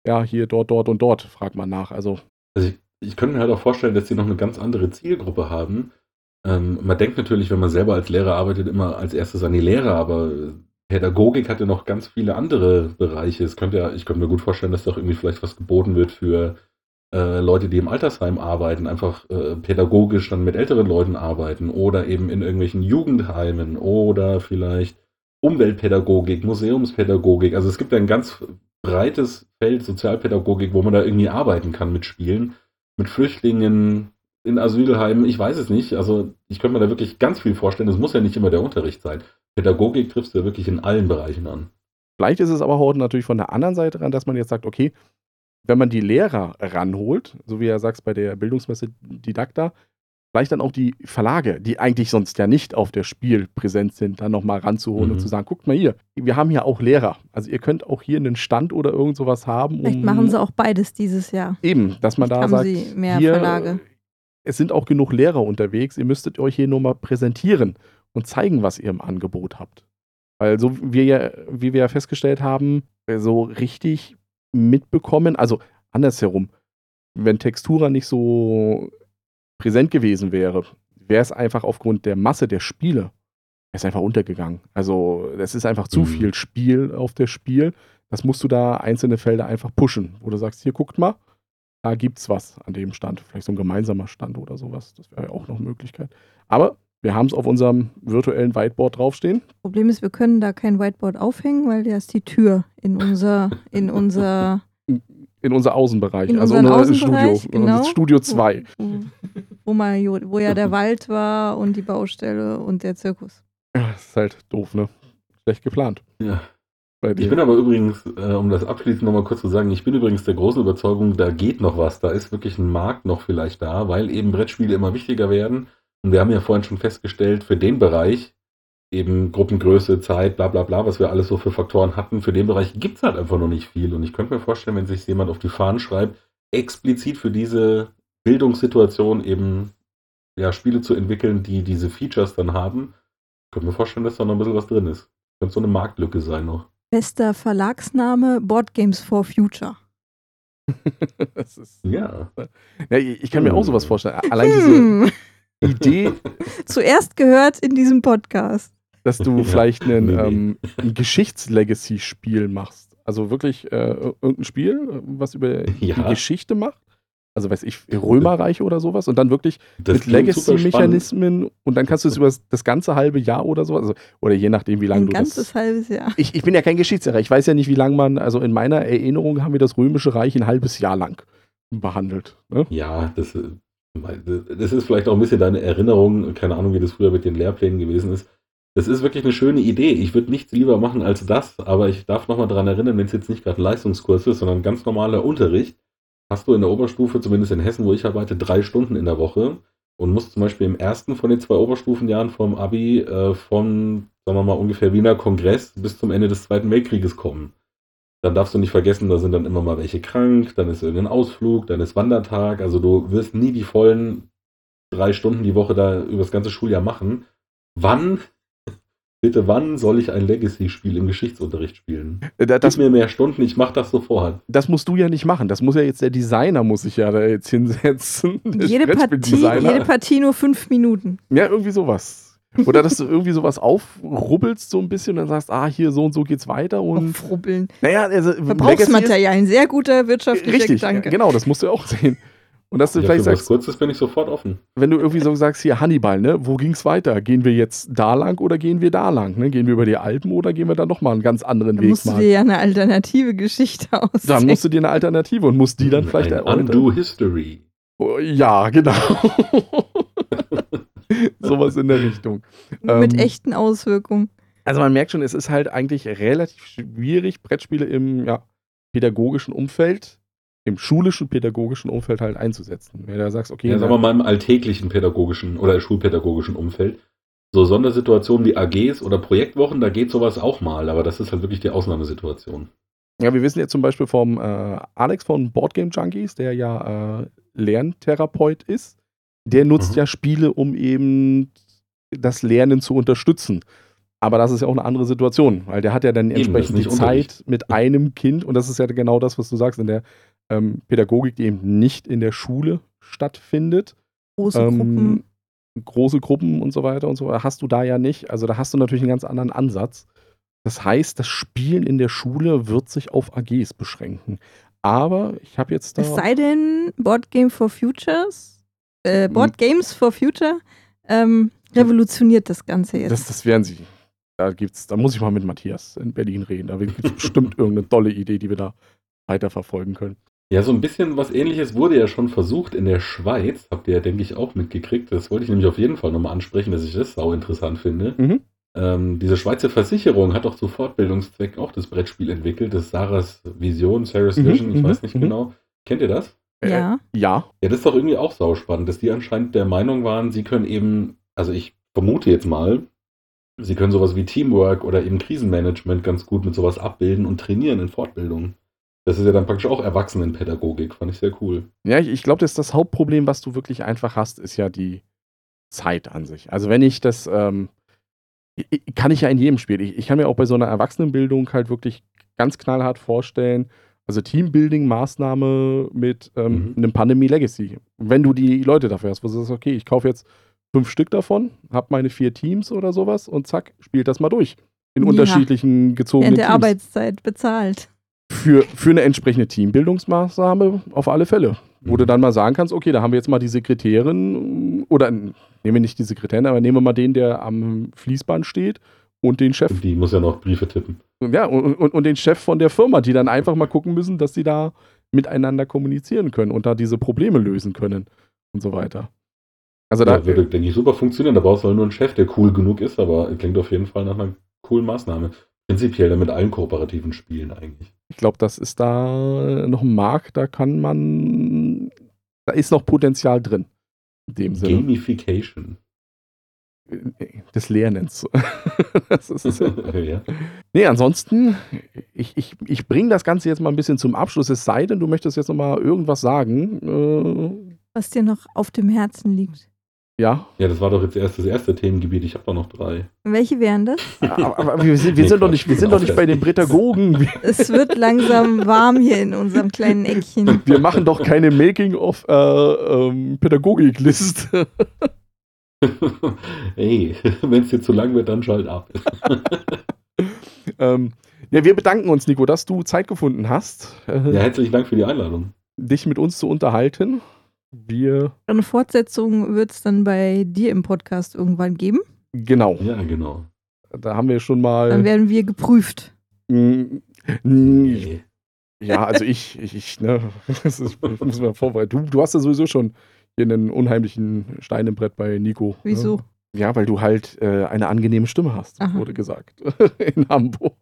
Ja, hier, dort, dort und dort, fragt man nach. Also, also ich, ich könnte mir halt auch vorstellen, dass sie noch eine ganz andere Zielgruppe haben ähm, man denkt natürlich, wenn man selber als Lehrer arbeitet, immer als erstes an die Lehrer, aber Pädagogik hat ja noch ganz viele andere Bereiche. Es könnte ja, ich könnte mir gut vorstellen, dass doch irgendwie vielleicht was geboten wird für äh, Leute, die im Altersheim arbeiten, einfach äh, pädagogisch dann mit älteren Leuten arbeiten oder eben in irgendwelchen Jugendheimen oder vielleicht Umweltpädagogik, Museumspädagogik. Also es gibt ein ganz breites Feld Sozialpädagogik, wo man da irgendwie arbeiten kann mit Spielen, mit Flüchtlingen, in Asylheimen, ich weiß es nicht. Also ich könnte mir da wirklich ganz viel vorstellen. Es muss ja nicht immer der Unterricht sein. Pädagogik triffst du ja wirklich in allen Bereichen an. Vielleicht ist es aber heute natürlich von der anderen Seite ran, dass man jetzt sagt, okay, wenn man die Lehrer ranholt, so wie er sagt bei der Bildungsmesse Didakta, vielleicht dann auch die Verlage, die eigentlich sonst ja nicht auf der Spiel präsent sind, dann nochmal ranzuholen mhm. und zu sagen, guckt mal hier, wir haben hier auch Lehrer. Also ihr könnt auch hier einen Stand oder irgend sowas haben. Vielleicht um, machen sie auch beides dieses Jahr. Eben, dass man vielleicht da sagt, sie mehr hier, Verlage es sind auch genug Lehrer unterwegs, ihr müsstet euch hier nur mal präsentieren und zeigen, was ihr im Angebot habt. Weil so wie wir ja, wie wir ja festgestellt haben, so richtig mitbekommen, also andersherum, wenn Textura nicht so präsent gewesen wäre, wäre es einfach aufgrund der Masse der Spiele, es einfach untergegangen. Also es ist einfach zu mhm. viel Spiel auf der Spiel. Das musst du da einzelne Felder einfach pushen, wo du sagst, hier guckt mal, da gibt es was an dem Stand. Vielleicht so ein gemeinsamer Stand oder sowas. Das wäre ja auch noch eine Möglichkeit. Aber wir haben es auf unserem virtuellen Whiteboard draufstehen. Problem ist, wir können da kein Whiteboard aufhängen, weil da ist die Tür in unser, in unser [LAUGHS] in unser Außenbereich, in also unser Studio, genau, Studio 2. Wo, wo, mal, wo ja der [LAUGHS] Wald war und die Baustelle und der Zirkus. Ja, das ist halt doof, ne? Schlecht geplant. Ja. Ich bin aber übrigens, äh, um das abschließend nochmal kurz zu sagen, ich bin übrigens der großen Überzeugung, da geht noch was, da ist wirklich ein Markt noch vielleicht da, weil eben Brettspiele immer wichtiger werden. Und wir haben ja vorhin schon festgestellt, für den Bereich, eben Gruppengröße, Zeit, bla bla bla, was wir alles so für Faktoren hatten, für den Bereich gibt es halt einfach noch nicht viel. Und ich könnte mir vorstellen, wenn sich jemand auf die Fahnen schreibt, explizit für diese Bildungssituation eben ja, Spiele zu entwickeln, die diese Features dann haben, könnte mir vorstellen, dass da noch ein bisschen was drin ist. Könnte so eine Marktlücke sein noch. Bester Verlagsname Board Games for Future. [LAUGHS] das ist, Ja. ja, ich kann mir auch sowas vorstellen. Allein diese Hm. Idee, [LAUGHS] Zuerst gehört in diesem Podcast. dass du vielleicht einen, nee, nee. ähm, ein Geschichtslegacy-Spiel machst. Also wirklich äh, irgendein Spiel, was über die Ja. Geschichte macht. Also weiß ich, Römerreich oder sowas. Und dann wirklich Das mit. Legacy-Mechanismen und dann kannst du es über das- ganze halbe Jahr oder so, also, oder je nachdem, wie lange Ein du ganzes das. halbes Jahr. Ich, ich bin ja kein Geschichtslehrer. Ich weiß ja nicht, wie lange man, also in meiner Erinnerung haben wir das Römische Reich ein halbes Jahr lang behandelt. Ne? Ja, das, äh, das ist vielleicht auch ein bisschen deine Erinnerung. Keine Ahnung, wie das früher mit den Lehrplänen gewesen ist. Das ist wirklich eine schöne Idee. Ich würde nichts lieber machen als das, aber ich darf nochmal daran erinnern, wenn es jetzt nicht gerade ein Leistungskurs ist, sondern ganz normaler Unterricht, hast du in der Oberstufe, zumindest in Hessen, wo ich arbeite, drei Stunden in der Woche und musst zum Beispiel im ersten von den zwei Oberstufenjahren vom Abi äh, von, sagen wir mal, ungefähr Wiener Kongress bis zum Ende des Zweiten Weltkrieges kommen. Dann darfst du nicht vergessen, da sind dann immer mal welche krank, dann ist irgendein Ausflug, dann ist Wandertag. Also du wirst nie die vollen drei Stunden die Woche da über das ganze Schuljahr machen. Wann, bitte wann soll ich ein Legacy-Spiel im Geschichtsunterricht spielen? Äh, da- Das, Gib mir mehr Stunden, ich mache das sofort. das musst du ja nicht machen. Das muss ja jetzt der Designer, muss sich ja da jetzt hinsetzen. [LAUGHS] Jede Partie, jede Partie nur fünf Minuten. Ja, irgendwie sowas. Oder dass du irgendwie sowas aufrubbelst so ein bisschen und dann sagst, ah, hier so und so geht's weiter und. Aufrubbeln. Naja, also Legacy Verbrauchsmaterial, ein sehr guter wirtschaftlicher Richtig, Gedanke. genau, das musst du auch sehen. Und dass du Ja, vielleicht für was sagst, Kurzes bin ich sofort offen. wenn du irgendwie so sagst, hier Hannibal, ne, wo ging's weiter? Gehen wir jetzt da lang oder gehen wir da lang? Ne? Gehen wir über die Alpen oder gehen wir dann nochmal einen ganz anderen Da Weg musst du mal? dir ja eine alternative Geschichte ausdenken. Dann musst du dir eine Alternative und musst die dann vielleicht ein erläutern. Undo History. Oh, Ja, genau. [LAUGHS] Sowas in der Richtung. Mit ähm, echten Auswirkungen. Also man merkt schon, es ist halt eigentlich relativ schwierig, Brettspiele im ja, pädagogischen Umfeld, im schulischen pädagogischen Umfeld halt einzusetzen. Wenn du da sagst, okay, Ja, sagen wir mal im alltäglichen pädagogischen oder schulpädagogischen Umfeld. So Sondersituationen wie AGs oder Projektwochen, da geht sowas auch mal, aber das ist halt wirklich die Ausnahmesituation. ja, wir wissen jetzt zum Beispiel vom äh, Alex von Boardgame Junkies, der ja äh, Lerntherapeut ist, der nutzt Mhm. ja Spiele, um eben das Lernen zu unterstützen. Aber das ist ja auch eine andere Situation, weil der hat ja dann entsprechend die. Zeit mit einem Kind und das ist ja genau das, was du sagst, in der ähm, Pädagogik, die eben nicht in der Schule stattfindet. Große Ähm, Gruppen. große Gruppen und so weiter und so weiter hast du da ja nicht. Also da hast du natürlich einen ganz anderen Ansatz. Das heißt, das Spielen in der Schule wird sich auf AGs beschränken. Aber ich habe jetzt da. Es sei denn, Board Game for Futures, Hm. äh, Board Games for Future, ähm, revolutioniert das Ganze jetzt. das, das werden sie. Da gibt's, da muss ich mal mit Matthias in Berlin reden. Da gibt es bestimmt [LAUGHS] irgendeine tolle Idee, die wir da weiterverfolgen können. Ja, so ein bisschen was ähnliches wurde ja schon versucht in der Schweiz. Habt ihr ja, denke ich, auch mitgekriegt. Das wollte ich nämlich auf jeden Fall nochmal ansprechen, dass ich das sau interessant finde. Mhm. Ähm, diese Schweizer Versicherung hat doch zu Fortbildungszweck auch das Brettspiel entwickelt, das Sarahs Vision, Sarah's Mhm, Vision, ich mhm, weiß nicht mhm. genau. Kennt ihr das? ja. Äh, ja. Ja, das ist doch irgendwie auch sauspannend, dass die anscheinend der Meinung waren, sie können eben, also ich vermute jetzt mal, sie können sowas wie Teamwork oder eben Krisenmanagement ganz gut mit sowas abbilden und trainieren in Fortbildung. Das ist ja dann praktisch auch Erwachsenenpädagogik, fand ich sehr cool. Ja, ich, ich glaube, das, das Hauptproblem, was du wirklich einfach hast, ist ja die Zeit an sich. Also wenn ich das, ähm, ich- kann ich ja in jedem Spiel. Ich, ich kann mir auch bei so einer Erwachsenenbildung halt wirklich ganz knallhart vorstellen, also Teambuilding-Maßnahme mit ähm, Mhm. einem Pandemie Legacy. Wenn du die Leute dafür hast, wo du sagst, okay, ich kaufe jetzt fünf Stück davon, habe meine vier Teams oder sowas und zack, spielt das mal durch. In Ja. unterschiedlichen gezogenen Während der Teams Arbeitszeit bezahlt. Für, für eine entsprechende Teambildungsmaßnahme auf alle Fälle. Wo Mhm. du dann mal sagen kannst, okay, da haben wir jetzt mal die Sekretärin oder nehmen wir nicht die Sekretärin, aber nehmen wir mal den, der am Fließband steht und den Chef, die muss ja noch Briefe tippen. ja, und, und, und den Chef von der Firma, die dann einfach mal gucken müssen, dass sie da miteinander kommunizieren können und da diese Probleme lösen können und so weiter. Also Da würde, denke ich, super funktionieren. Da brauchst du halt nur einen Chef, der cool genug ist, aber klingt auf jeden Fall nach einer coolen Maßnahme. Prinzipiell dann mit allen kooperativen Spielen eigentlich. Ich glaube, das ist da noch ein Markt, da kann man, da ist noch Potenzial drin. In dem Sinne. Gamification. des Lernens. [LAUGHS] das ist, [LAUGHS] ja. nee, ansonsten, ich, ich, ich bringe das Ganze jetzt mal ein bisschen zum Abschluss, es sei denn, du möchtest jetzt noch mal irgendwas sagen. Äh, Was dir noch auf dem Herzen liegt. Ja. Ja, das war doch jetzt erst das erste Themengebiet. Ich habe da noch drei. Welche wären das? Aber, aber wir sind, wir Nee, sind doch nicht, wir sind doch nicht bei den Pädagogen. Wir, Es wird langsam warm hier in unserem kleinen Eckchen. [LAUGHS] wir machen doch keine Making-of äh, ähm, Pädagogik-List. [LAUGHS] Ey, wenn es dir zu lang wird, dann schalt ab. [LAUGHS] ähm, ja, wir bedanken uns, Nico, dass du Zeit gefunden hast, äh, Ja, herzlichen Dank für die Einladung. dich mit uns zu unterhalten. Wir, Eine Fortsetzung wird es dann bei dir im Podcast irgendwann geben. genau, Ja, genau. da haben wir schon mal. Dann werden wir geprüft. Mm, Nee. Ja, also ich, ich, ich ne, [LAUGHS] das ist, muss man vorbereiten. Du, du hast ja sowieso schon hier einen unheimlichen Stein im Brett bei Nico. Wieso? Ne? Ja, weil du halt äh, eine angenehme Stimme hast, Aha. wurde gesagt. [LAUGHS] In Hamburg.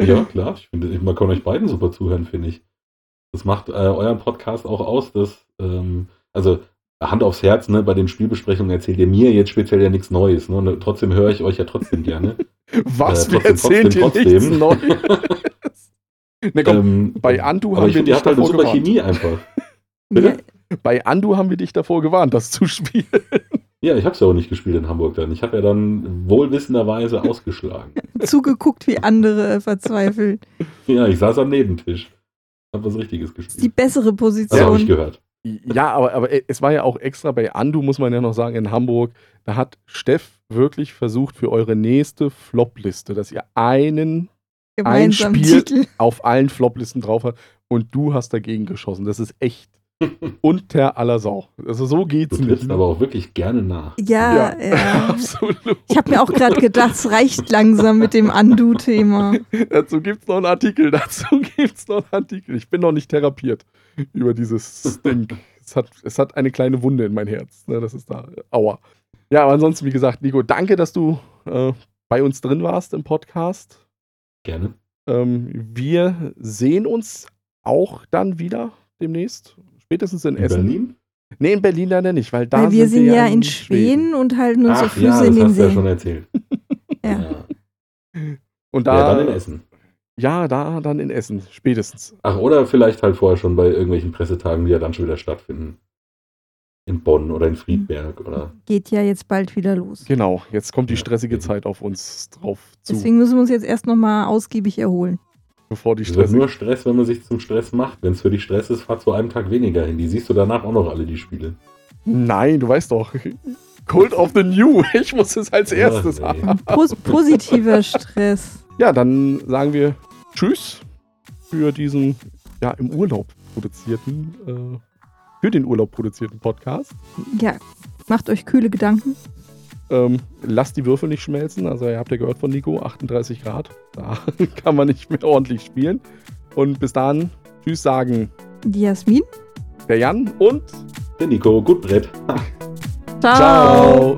Ja, klar. Ich finde, man kann euch beiden super zuhören, finde ich. Das macht äh, euren Podcast auch aus, dass, ähm, also Hand aufs Herz, ne, bei den Spielbesprechungen erzählt ihr mir jetzt speziell ja nichts Neues. Ne? Und trotzdem höre ich euch ja trotzdem gerne. [LAUGHS] Was? Äh, wir trotzdem, erzählen dir trotzdem, nichts trotzdem. Neues. [LAUGHS] Ne, komm, ähm, bei Andu haben ich wir ihr dich halt eine davor super gewarnt. Chemie einfach. [LAUGHS] Bitte? bei Andu haben wir dich davor gewarnt, das zu spielen. Ja, ich habe es ja auch nicht gespielt in Hamburg dann. Ich habe ja dann wohlwissenderweise ausgeschlagen. zugeguckt, wie andere verzweifeln. Ja, ich saß am Nebentisch. Hab was Richtiges ist die gespielt. bessere Das habe ich Position. gehört. Ja, aber, aber es war ja auch extra bei Andu, muss man ja noch sagen, in Hamburg. Da hat Steff wirklich versucht, für eure nächste Flop-Liste, dass ihr einen Gemeinsam ein Spiel- Titel. auf allen Flop-Listen drauf habt und du hast dagegen geschossen. Das ist echt [LAUGHS] unter aller Sau. Also so Du geht's nicht. trittst aber auch wirklich gerne nach. Ja, ja. [LAUGHS] absolut. Ich habe mir auch gerade gedacht, es reicht langsam mit dem Undo-Thema. [LAUGHS] Dazu gibt's noch einen Artikel. Dazu gibt's noch einen Artikel. Ich bin noch nicht therapiert über dieses Ding. Es hat, es hat eine kleine Wunde in mein Herz. Ne, das ist da. Aua. Ja, aber ansonsten, wie gesagt, Nico, danke, dass du äh, bei uns drin warst im Podcast. Gerne. Ähm, wir sehen uns auch dann wieder demnächst. Spätestens in, In Essen. Berlin? Nee, in Berlin leider nicht, weil da Weil wir sind wir ja in Schweden und halten unsere Ach ja, Füße das in den hast du ja schon erzählt. [LAUGHS] Ja. Ja. Und ja, da, dann in Essen. ja, da dann in Essen, spätestens. Ach, oder vielleicht halt vorher schon bei irgendwelchen Pressetagen, die ja dann schon wieder stattfinden. In Bonn oder in Friedberg oder. Geht ja jetzt bald wieder los. Genau, jetzt kommt die Ja, stressige. Zeit auf uns drauf zu, Deswegen müssen wir uns jetzt erst nochmal ausgiebig erholen. Bevor die Es wird stressige. nur Stress, wenn man sich zum Stress macht. Wenn es für dich Stress ist, fahr zu einem Tag weniger hin. Die siehst du danach auch noch alle, die Spiele. Nein, du weißt doch. Cult of the New. [LAUGHS] Ich muss es als erstes haben. Pos positiver Stress. Ja, dann sagen wir Tschüss für diesen ja im Urlaub produzierten, äh, für den Urlaub produzierten Podcast. Ja, macht euch kühle Gedanken. Ähm, lasst die Würfel nicht schmelzen. Also ihr habt ja gehört von Nico, 38 Grad. Da [LAUGHS] kann man nicht mehr ordentlich spielen. Und bis dann, Tschüss sagen Die Jasmin. der Jan und Der Nico, gut Brett. Ciao. ciao.